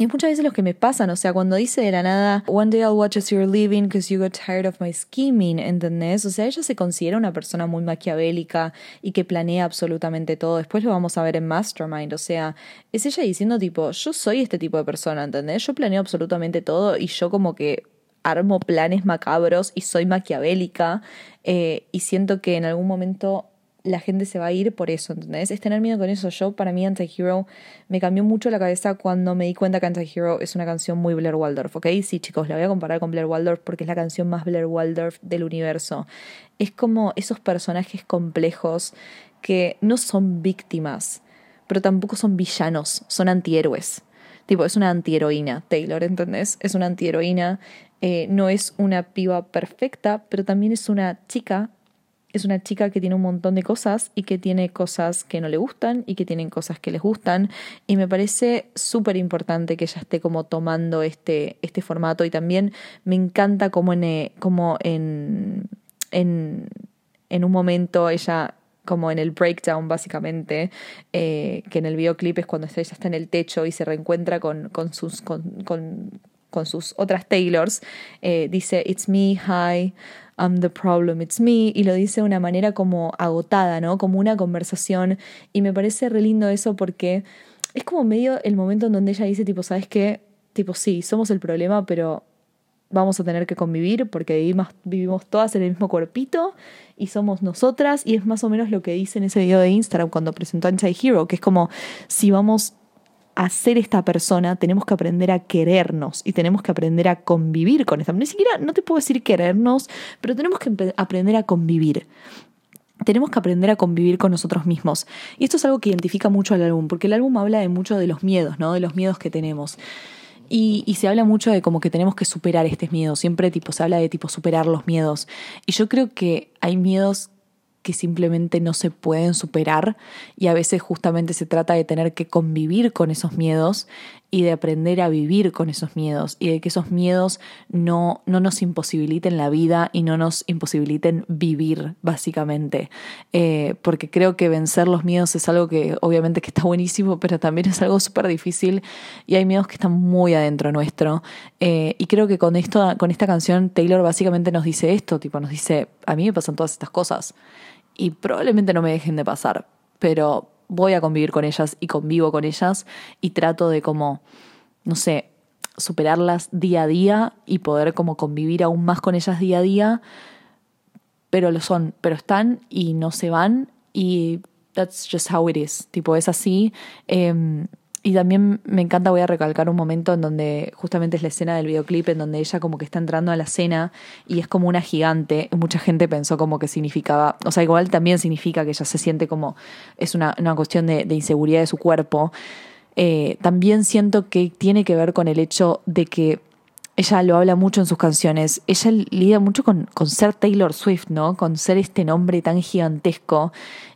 y muchas veces lo que me pasan, o sea, cuando dice de la nada, One day I'll watch as you're leaving because you got tired of my scheming, ¿entendés? O sea, ella se considera una persona muy maquiavélica y que planea absolutamente todo. Después lo vamos a ver en Mastermind, o sea, es ella diciendo tipo, yo soy este tipo de persona, ¿entendés? Yo planeo absolutamente todo y yo como que armo planes macabros y soy maquiavélica eh, y siento que en algún momento la gente se va a ir por eso, ¿entendés? Es tener miedo con eso. Yo, para mí, Anti-Hero me cambió mucho la cabeza cuando me di cuenta que Anti-Hero es una canción muy Blair Waldorf, ¿ok? Sí, chicos, la voy a comparar con Blair Waldorf porque es la canción más Blair Waldorf del universo. Es como esos personajes complejos que no son víctimas, pero tampoco son villanos, son antihéroes. Tipo, es una antiheroína, Taylor, ¿entendés? Es una antiheroína eh, no es una piba perfecta, pero también es una chica es una chica que tiene un montón de cosas y que tiene cosas que no le gustan y que tienen cosas que les gustan. Y me parece súper importante que ella esté como tomando este, este formato. Y también me encanta como en, eh, como en, en, en un momento ella como en el breakdown básicamente, eh, que en el videoclip es cuando ella está en el techo y se reencuentra con, con sus, con, con, con, sus otras Taylors, eh, dice, It's me, hi, I'm the problem, it's me, y lo dice de una manera como agotada, ¿no? Como una conversación, y me parece re lindo eso porque es como medio el momento en donde ella dice, tipo, ¿sabes qué? Tipo, sí, somos el problema, pero vamos a tener que convivir porque vivimos, vivimos todas en el mismo cuerpito y somos nosotras y es más o menos lo que dice en ese video de Instagram cuando presentó Anti-Hero, que es como si vamos a ser esta persona tenemos que aprender a querernos y tenemos que aprender a convivir con esta. Ni siquiera, no te puedo decir querernos, pero tenemos que aprender a convivir. Tenemos que aprender a convivir con nosotros mismos. Y esto es algo que identifica mucho al álbum, porque el álbum habla de mucho de los miedos, ¿no? De los miedos que tenemos. Y, y, se habla mucho de como que tenemos que superar estos miedos. Siempre tipo se habla de tipo superar los miedos. Y yo creo que hay miedos que simplemente no se pueden superar y a veces justamente se trata de tener que convivir con esos miedos y de aprender a vivir con esos miedos y de que esos miedos no, no nos imposibiliten la vida y no nos imposibiliten vivir básicamente. Eh, porque creo que vencer los miedos es algo que obviamente que está buenísimo pero también es algo súper difícil y hay miedos que están muy adentro nuestro. Eh, y creo que con esto con esta canción Taylor básicamente nos dice esto tipo nos dice a mí me pasan todas estas cosas y probablemente no me dejen de pasar, pero voy a convivir con ellas y convivo con ellas y trato de como, no sé, superarlas día a día y poder como convivir aún más con ellas día a día, pero lo son, pero están y no se van y that's just how it is, tipo es así. Eh, y también me encanta, voy a recalcar un momento en donde justamente es la escena del videoclip en donde ella como que está entrando a la cena y es como una gigante. Mucha gente pensó como que significaba, o sea, igual también significa que ella se siente como, es una, una cuestión de, inseguridad de su cuerpo. Eh, también siento que tiene que ver con el hecho de que ella lo habla mucho en sus canciones, ella lidia mucho con, con ser Taylor Swift, ¿no? Con ser este nombre tan gigantesco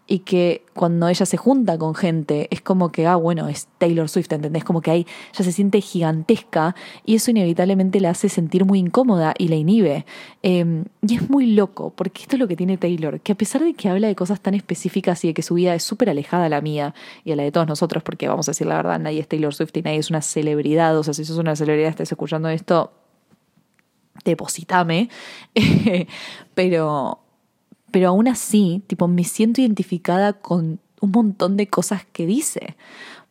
y que cuando ella se junta con gente es como que, ah, bueno, es Taylor Swift, ¿entendés? Como que ahí ya se siente gigantesca y eso inevitablemente la hace sentir muy incómoda y la inhibe. Eh, y es muy loco, porque esto es lo que tiene Taylor, que a pesar de que habla de cosas tan específicas y de que su vida es súper alejada a la mía y a la de todos nosotros, porque vamos a decir la verdad, nadie es Taylor Swift y nadie es una celebridad, o sea, si sos una celebridad, estás escuchando esto, depositame, pero pero aún así, tipo, me siento identificada con un montón de cosas que dice,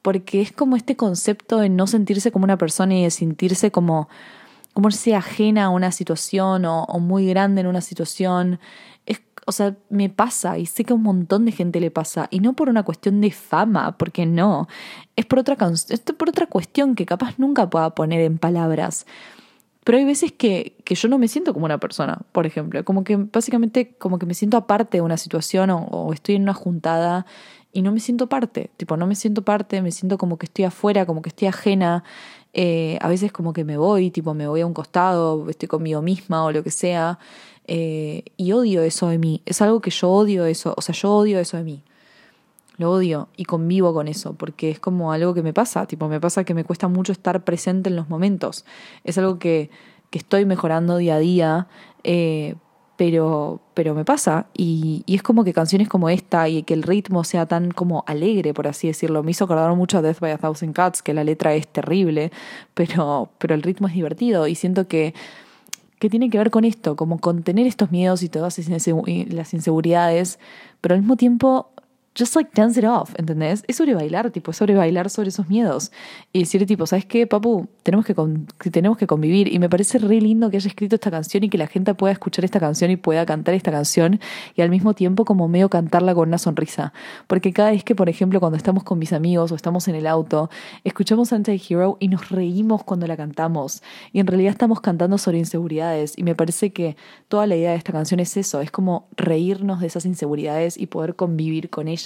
porque es como este concepto de no sentirse como una persona y de sentirse como, como si ajena a una situación o, muy grande en una situación. Es, o sea, me pasa y sé que a un montón de gente le pasa, y no por una cuestión de fama, porque no, es por otra, es por otra cuestión que capaz nunca pueda poner en palabras. Pero hay veces que, que, yo no me siento como una persona, por ejemplo. Como que básicamente como que me siento aparte de una situación o, estoy en una juntada y no me siento parte. Tipo, no me siento parte, me siento como que estoy afuera, como que estoy ajena. Eh, a veces como que me voy, tipo me voy a un costado, estoy conmigo misma o lo que sea. Eh, y odio eso de mí. Es algo que yo odio eso. O sea, yo odio eso de mí. Lo odio y convivo con eso, porque es como algo que me pasa, tipo, me pasa que me cuesta mucho estar presente en los momentos. Es algo que, que estoy mejorando día a día, eh, pero, pero me pasa. Y, y, es como que canciones como esta y que el ritmo sea tan como alegre, por así decirlo, me hizo acordar mucho a Death by a Thousand Cuts, que la letra es terrible, pero, pero el ritmo es divertido y siento que que tiene que ver con esto, como contener estos miedos y todas las inseguridades, pero al mismo tiempo just like dance it off, ¿entendés? Es sobre bailar, tipo, es sobre bailar sobre esos miedos. Y decir, tipo, ¿sabes qué, papu? Tenemos que, tenemos que convivir. Y me parece re lindo que haya escrito esta canción y que la gente pueda escuchar esta canción y pueda cantar esta canción y al mismo tiempo como medio cantarla con una sonrisa. Porque cada vez que, por ejemplo, cuando estamos con mis amigos o estamos en el auto, escuchamos Anti-Hero y nos reímos cuando la cantamos. Y en realidad estamos cantando sobre inseguridades. Y me parece que toda la idea de esta canción es eso, es como reírnos de esas inseguridades y poder convivir con ellas.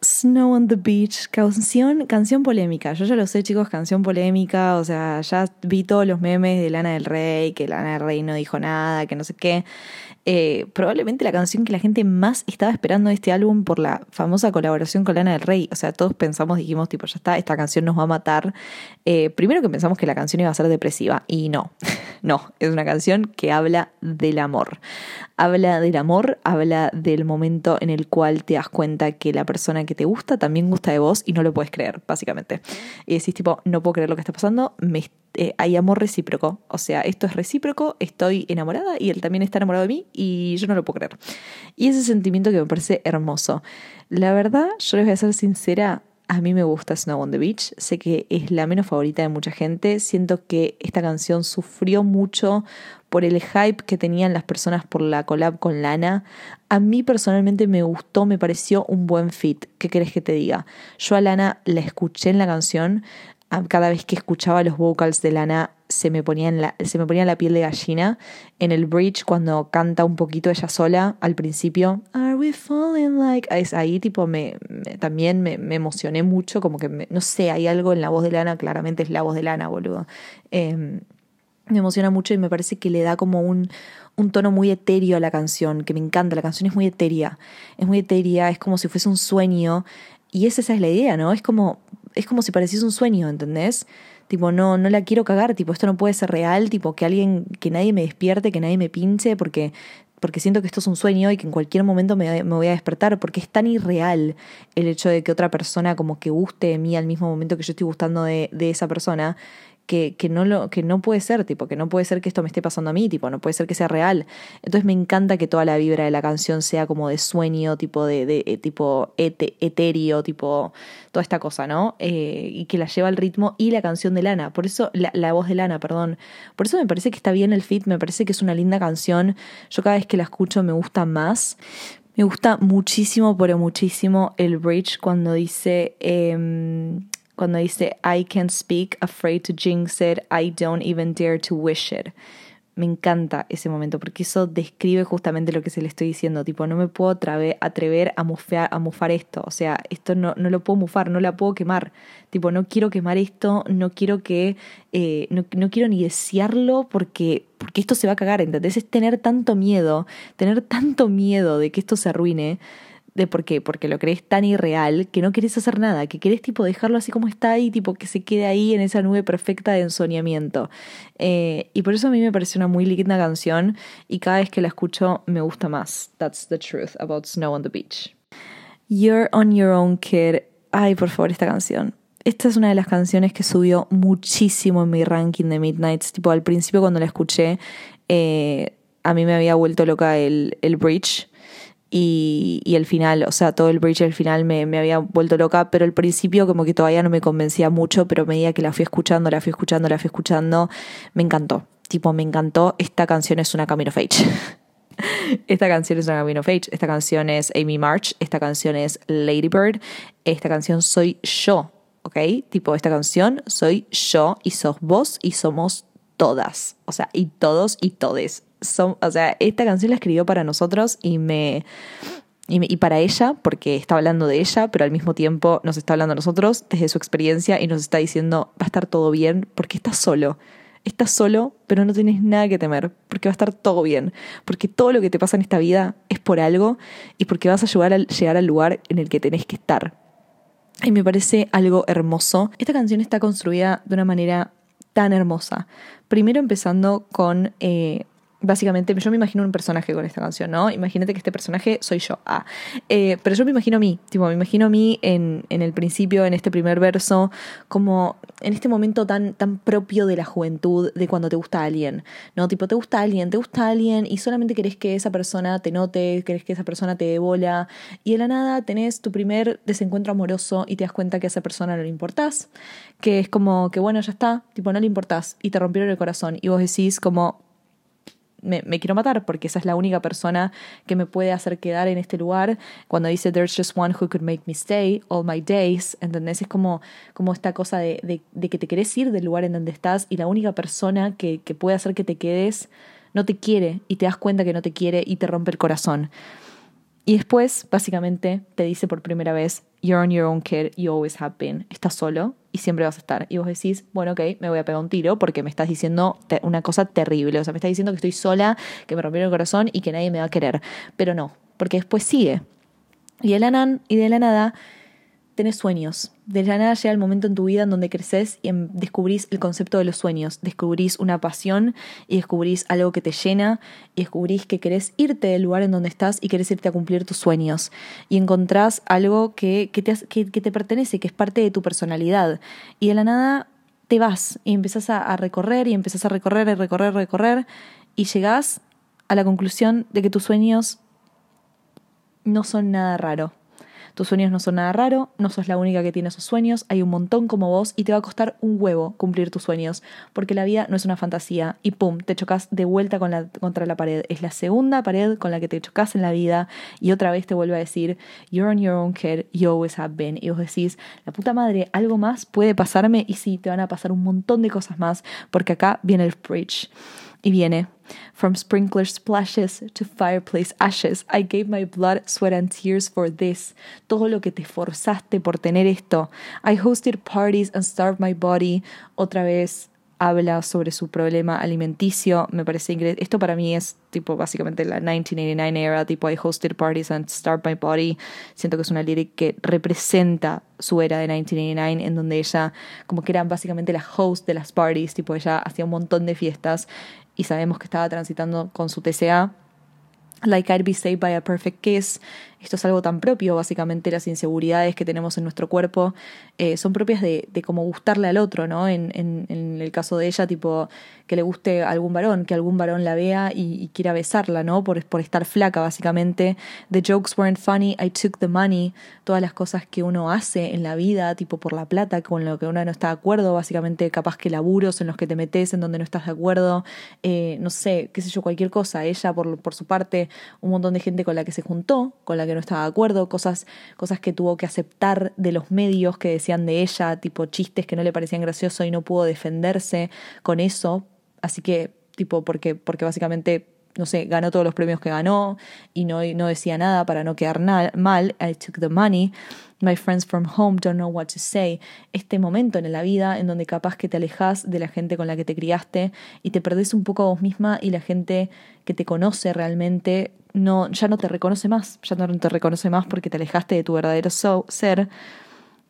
Snow on the Beach, canción, canción polémica. Yo ya lo sé, chicos, canción polémica. O sea, ya vi todos los memes de Lana del Rey, que Lana del Rey no dijo nada, que no sé qué. Eh, probablemente la canción que la gente más estaba esperando de este álbum por la famosa colaboración con Lana del Rey. O sea, todos pensamos, dijimos, tipo, ya está, esta canción nos va a matar. Eh, primero que pensamos que la canción iba a ser depresiva, y no, no, es una canción que habla del amor. Habla del amor, habla del momento en el cual te das cuenta que la persona que te gusta también gusta de vos y no lo puedes creer, básicamente. Y decís, tipo, no puedo creer lo que está pasando, eh, hay amor recíproco. O sea, esto es recíproco, estoy enamorada y él también está enamorado de mí y yo no lo puedo creer. Y ese sentimiento que me parece hermoso. La verdad, yo les voy a ser sincera, a mí me gusta Snow on the Beach, sé que es la menos favorita de mucha gente, siento que esta canción sufrió mucho por el hype que tenían las personas por la collab con Lana. A mí personalmente me gustó, me pareció un buen fit. ¿Qué querés que te diga? Yo a Lana la escuché en la canción, cada vez que escuchaba los vocals de Lana se me, ponía la, se me ponía la piel de gallina. En el bridge, cuando canta un poquito ella sola al principio, Are we falling like? Es ahí, tipo, me, también me, emocioné mucho, como que, no sé, hay algo en la voz de Lana, claramente es la voz de Lana, boludo. Em, me emociona mucho y me parece que le da como un, un tono muy etéreo a la canción, que me encanta, la canción es muy etérea, es muy etérea, es como si fuese un sueño. Y esa, esa es la idea, ¿no? Es como es como si pareciese un sueño, ¿entendés? Tipo, no, no la quiero cagar, tipo, esto no puede ser real, tipo, que alguien, que nadie me despierte, que nadie me pinche, porque, porque siento que esto es un sueño y que en cualquier momento me, me, voy a despertar, porque es tan irreal el hecho de que otra persona como que guste de mí al mismo momento que yo estoy gustando de, de esa persona, que, que, no lo, que no puede ser, tipo, que no puede ser que esto me esté pasando a mí, tipo, no puede ser que sea real. Entonces me encanta que toda la vibra de la canción sea como de sueño, tipo de, de, eh, tipo etéreo, tipo toda esta cosa, ¿no? Eh, y que la lleva al ritmo y la canción de Lana, por eso, la, la voz de Lana, perdón. Por eso me parece que está bien el fit, me parece que es una linda canción. Yo cada vez que la escucho me gusta más. Me gusta muchísimo, pero muchísimo el bridge cuando dice... Eh, cuando dice I can't speak, afraid to jinx it, I don't even dare to wish it. Me encanta ese momento porque eso describe justamente lo que se le estoy diciendo, tipo, no me puedo atrever a mufar, a mufar esto, o sea, esto no, no lo puedo mufar, no la puedo quemar, tipo, no quiero quemar esto, no quiero que, eh, no, no, quiero ni desearlo porque, porque esto se va a cagar, ¿entendés? Es tener tanto miedo, tener tanto miedo de que esto se arruine, de por qué, porque lo crees tan irreal que no querés hacer nada, que querés tipo dejarlo así como está y tipo que se quede ahí en esa nube perfecta de ensoñamiento. Eh, y por eso a mí me parece una muy linda canción y cada vez que la escucho me gusta más. That's the truth about Snow on the Beach. You're on your own kid. Ay, por favor, esta canción. Esta es una de las canciones que subió muchísimo en mi ranking de Midnights. Tipo, al principio cuando la escuché, eh, a mí me había vuelto loca el, el bridge y, y, el final, o sea, todo el bridge del final me, me, había vuelto loca, pero el principio como que todavía no me convencía mucho, pero a medida que la fui escuchando, la fui escuchando, la fui escuchando, me encantó. Tipo, me encantó, esta canción es una Camino of Age. esta canción es una Camino of Age, esta canción es Amy March, esta canción es Lady Bird, esta canción soy yo, ¿ok? Tipo, esta canción soy yo y sos vos y somos todas, o sea, y todos y todes son, o sea, esta canción la escribió para nosotros y me... Y, para ella, porque está hablando de ella, pero al mismo tiempo nos está hablando a nosotros desde su experiencia y nos está diciendo, va a estar todo bien, porque estás solo. Estás solo, pero no tienes nada que temer, porque va a estar todo bien, porque todo lo que te pasa en esta vida es por algo y porque vas a llegar al, llegar al lugar en el que tenés que estar. Y me parece algo hermoso. Esta canción está construida de una manera tan hermosa. Primero empezando con eh, Básicamente, yo me imagino un personaje con esta canción, ¿no? Imagínate que este personaje soy yo. Ah. Eh, pero yo me imagino a mí, tipo, me imagino a mí en, en, el principio, en este primer verso, como en este momento tan, tan propio de la juventud, de cuando te gusta alguien, ¿no? Tipo, te gusta alguien, te gusta alguien y solamente querés que esa persona te note, querés que esa persona te dé bola y de la nada tenés tu primer desencuentro amoroso y te das cuenta que a esa persona no le importás, que es como que bueno, ya está, tipo, no le importás y te rompieron el corazón y vos decís como me, quiero matar porque esa es la única persona que me puede hacer quedar en este lugar. Cuando dice There's just one who could make me stay all my days, ¿entendés? Es como, como esta cosa de, de, que te querés ir del lugar en donde estás y la única persona que, que puede hacer que te quedes no te quiere y te das cuenta que no te quiere y te rompe el corazón. Y después, básicamente, te dice por primera vez, you're on your own kid, you always have been. Estás solo y siempre vas a estar. Y vos decís, bueno, ok, me voy a pegar un tiro porque me estás diciendo una cosa terrible. O sea, me estás diciendo que estoy sola, que me rompieron el corazón y que nadie me va a querer. Pero no, porque después sigue. Y de la, y de la nada tenés sueños. De la nada llega el momento en tu vida en donde creces y descubrís el concepto de los sueños. Descubrís una pasión y descubrís algo que te llena y descubrís que querés irte del lugar en donde estás y querés irte a cumplir tus sueños. Y encontrás algo que, que te, que te pertenece, que es parte de tu personalidad. Y de la nada te vas y empezás a, a recorrer y empezás a recorrer y recorrer, recorrer y llegás a la conclusión de que tus sueños no son nada raro. Tus sueños no son nada raro, no sos la única que tiene esos sueños, hay un montón como vos y te va a costar un huevo cumplir tus sueños, porque la vida no es una fantasía y pum, te chocas de vuelta contra la pared. Es la segunda pared con la que te chocas en la vida y otra vez te vuelve a decir, you're on your own kid, you always have been. Y vos decís, la puta madre, algo más puede pasarme y sí, te van a pasar un montón de cosas más, porque acá viene el bridge. Y viene, From sprinkler splashes to fireplace ashes, I gave my blood, sweat and tears for this. Todo lo que te forzaste por tener esto. I hosted parties and starved my body. Otra vez habla sobre su problema alimenticio. Me parece increíble. Esto para mí es tipo básicamente la 1989 era, tipo I hosted parties and starved my body. Siento que es una lyric que representa su era de 1989 en donde ella como que era básicamente la host de las parties, tipo ella hacía un montón de fiestas y sabemos que estaba transitando con su TCA. Like I'd be saved by a perfect kiss. Esto es algo tan propio, básicamente las inseguridades que tenemos en nuestro cuerpo eh, son propias de, de cómo gustarle al otro, ¿no? En, en, el caso de ella, tipo, que le guste a algún varón, que algún varón la vea y, y quiera besarla, ¿no? Por, por estar flaca, básicamente. The jokes weren't funny, I took the money. Todas las cosas que uno hace en la vida, tipo por la plata, con lo que uno no está de acuerdo, básicamente capaz que laburos en los que te metes, en donde no estás de acuerdo, eh, no sé, qué sé yo, cualquier cosa. Ella, por, por su parte, un montón de gente con la que se juntó, con la que no estaba de acuerdo, cosas, cosas que tuvo que aceptar de los medios que decían de ella, tipo chistes que no le parecían graciosos y no pudo defenderse con eso. Así que, tipo, porque, porque básicamente, no sé, ganó todos los premios que ganó y no, no decía nada para no quedar mal. I took the money. My friends from home don't know what to say. Este momento en la vida en donde capaz que te alejas de la gente con la que te criaste y te perdés un poco a vos misma y la gente que te conoce realmente no, ya no te reconoce más, ya no te reconoce más porque te alejaste de tu verdadero ser.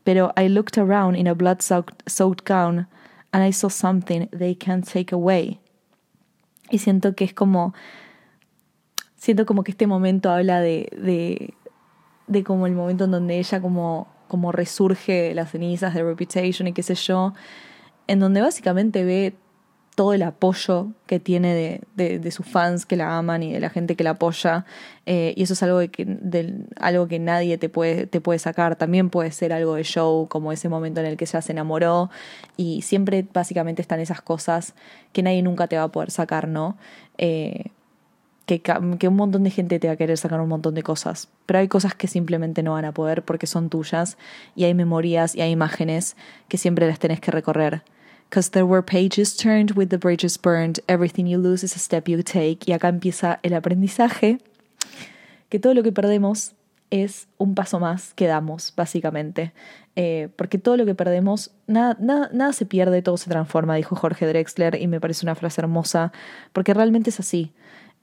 Pero I looked around in a blood-soaked gown and I saw something they can't take away. Y siento que es como, siento como que este momento habla de, de, de como el momento en donde ella como, como resurge las cenizas de Reputation y qué sé yo, en donde básicamente ve todo el apoyo que tiene de, sus fans que la aman y de la gente que la apoya. Eh, y eso es algo, de que, algo que nadie te puede, te puede sacar. También puede ser algo de show, como ese momento en el que ella se enamoró. Y siempre básicamente están esas cosas que nadie nunca te va a poder sacar, ¿no? Eh, que, que un montón de gente te va a querer sacar un montón de cosas. Pero hay cosas que simplemente no van a poder porque son tuyas. Y hay memorias y hay imágenes que siempre las tenés que recorrer. Cause there were pages turned with the bridges burned, everything you lose is a step you take. Y acá empieza el aprendizaje, que todo lo que perdemos es un paso más que damos, básicamente. Eh, porque todo lo que perdemos, nada, nada, nada se pierde, todo se transforma, dijo Jorge Drexler, y me parece una frase hermosa, porque realmente es así.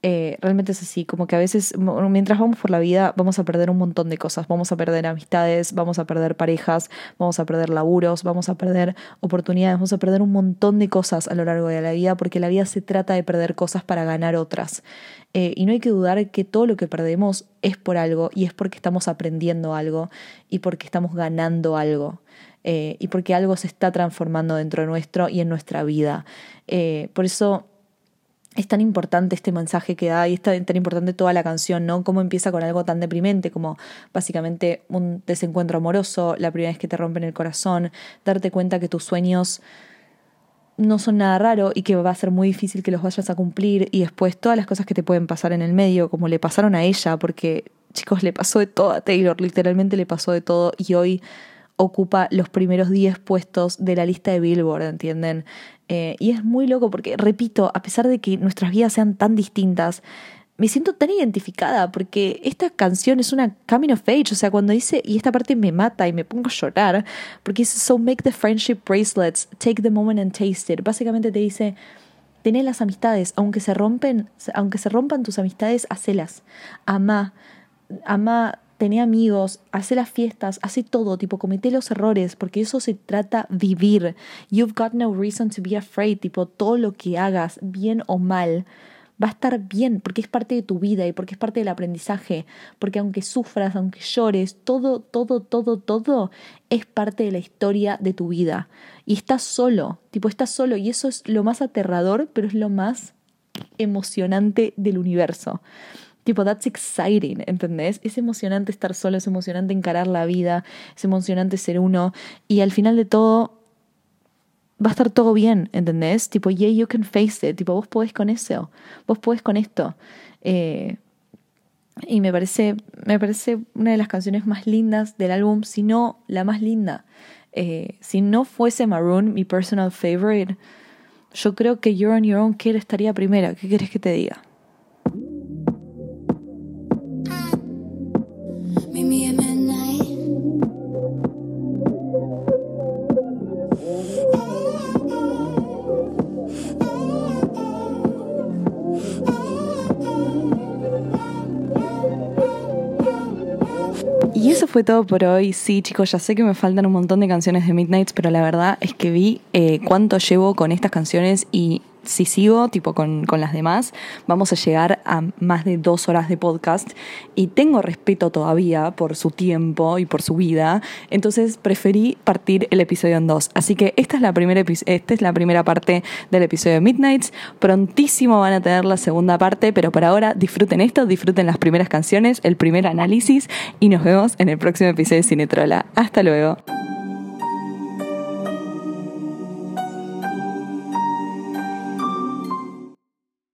Eh, realmente es así, como que a veces mientras vamos por la vida vamos a perder un montón de cosas, vamos a perder amistades, vamos a perder parejas, vamos a perder laburos, vamos a perder oportunidades, vamos a perder un montón de cosas a lo largo de la vida porque la vida se trata de perder cosas para ganar otras. Eh, y no hay que dudar que todo lo que perdemos es por algo y es porque estamos aprendiendo algo y porque estamos ganando algo. Eh, y porque algo se está transformando dentro de nuestro y en nuestra vida. por eso es tan importante este mensaje que da y es tan, tan, importante toda la canción, ¿no? Cómo empieza con algo tan deprimente como básicamente un desencuentro amoroso, la primera vez que te rompen el corazón, darte cuenta que tus sueños no son nada raro y que va a ser muy difícil que los vayas a cumplir y después todas las cosas que te pueden pasar en el medio, como le pasaron a ella, porque chicos, le pasó de todo a Taylor, literalmente le pasó de todo y hoy ocupa los primeros 10 puestos de la lista de Billboard, ¿entienden? Eh, y es muy loco porque, repito, a pesar de que nuestras vidas sean tan distintas, me siento tan identificada porque esta canción es una coming of age, o sea, cuando dice, y esta parte me mata y me pongo a llorar, porque dice, so make the friendship bracelets, take the moment and taste it. Básicamente te dice, tené las amistades, aunque se rompen, aunque se rompan tus amistades, hacelas, ama, ama, tené amigos, hace las fiestas, hace todo, tipo, comete los errores, porque eso se trata vivir. You've got no reason to be afraid, tipo, todo lo que hagas, bien o mal va a estar bien porque es parte de tu vida y porque es parte del aprendizaje, porque aunque sufras, aunque llores, todo, todo, todo, todo es parte de la historia de tu vida. Y estás solo, tipo, estás solo y eso es lo más aterrador, pero es lo más emocionante del universo. Tipo, that's exciting, ¿entendés? Es emocionante estar solo, es emocionante encarar la vida, es emocionante ser uno y al final de todo va a estar todo bien, ¿entendés? Tipo, yeah, you can face it. Tipo, vos podés con eso. Vos podés con esto. Eh, y me parece, me parece una de las canciones más lindas del álbum, si no la más linda. Eh, si no fuese Maroon, mi personal favorite, yo creo que You're on Your Own Kid estaría primera. ¿Qué quieres que te diga? Fue todo por hoy. Sí, chicos, ya sé que me faltan un montón de canciones de Midnights, pero la verdad es que vi eh, cuánto llevo con estas canciones y si sigo, tipo con, con, las demás, vamos a llegar a más de dos horas de podcast y tengo respeto todavía por su tiempo y por su vida, entonces preferí partir el episodio en dos. Así que esta es la primera, esta es la primera parte del episodio de Midnights. Prontísimo van a tener la segunda parte, pero por ahora disfruten esto, disfruten las primeras canciones, el primer análisis y nos vemos en el próximo episodio de Cinetrola. Hasta luego.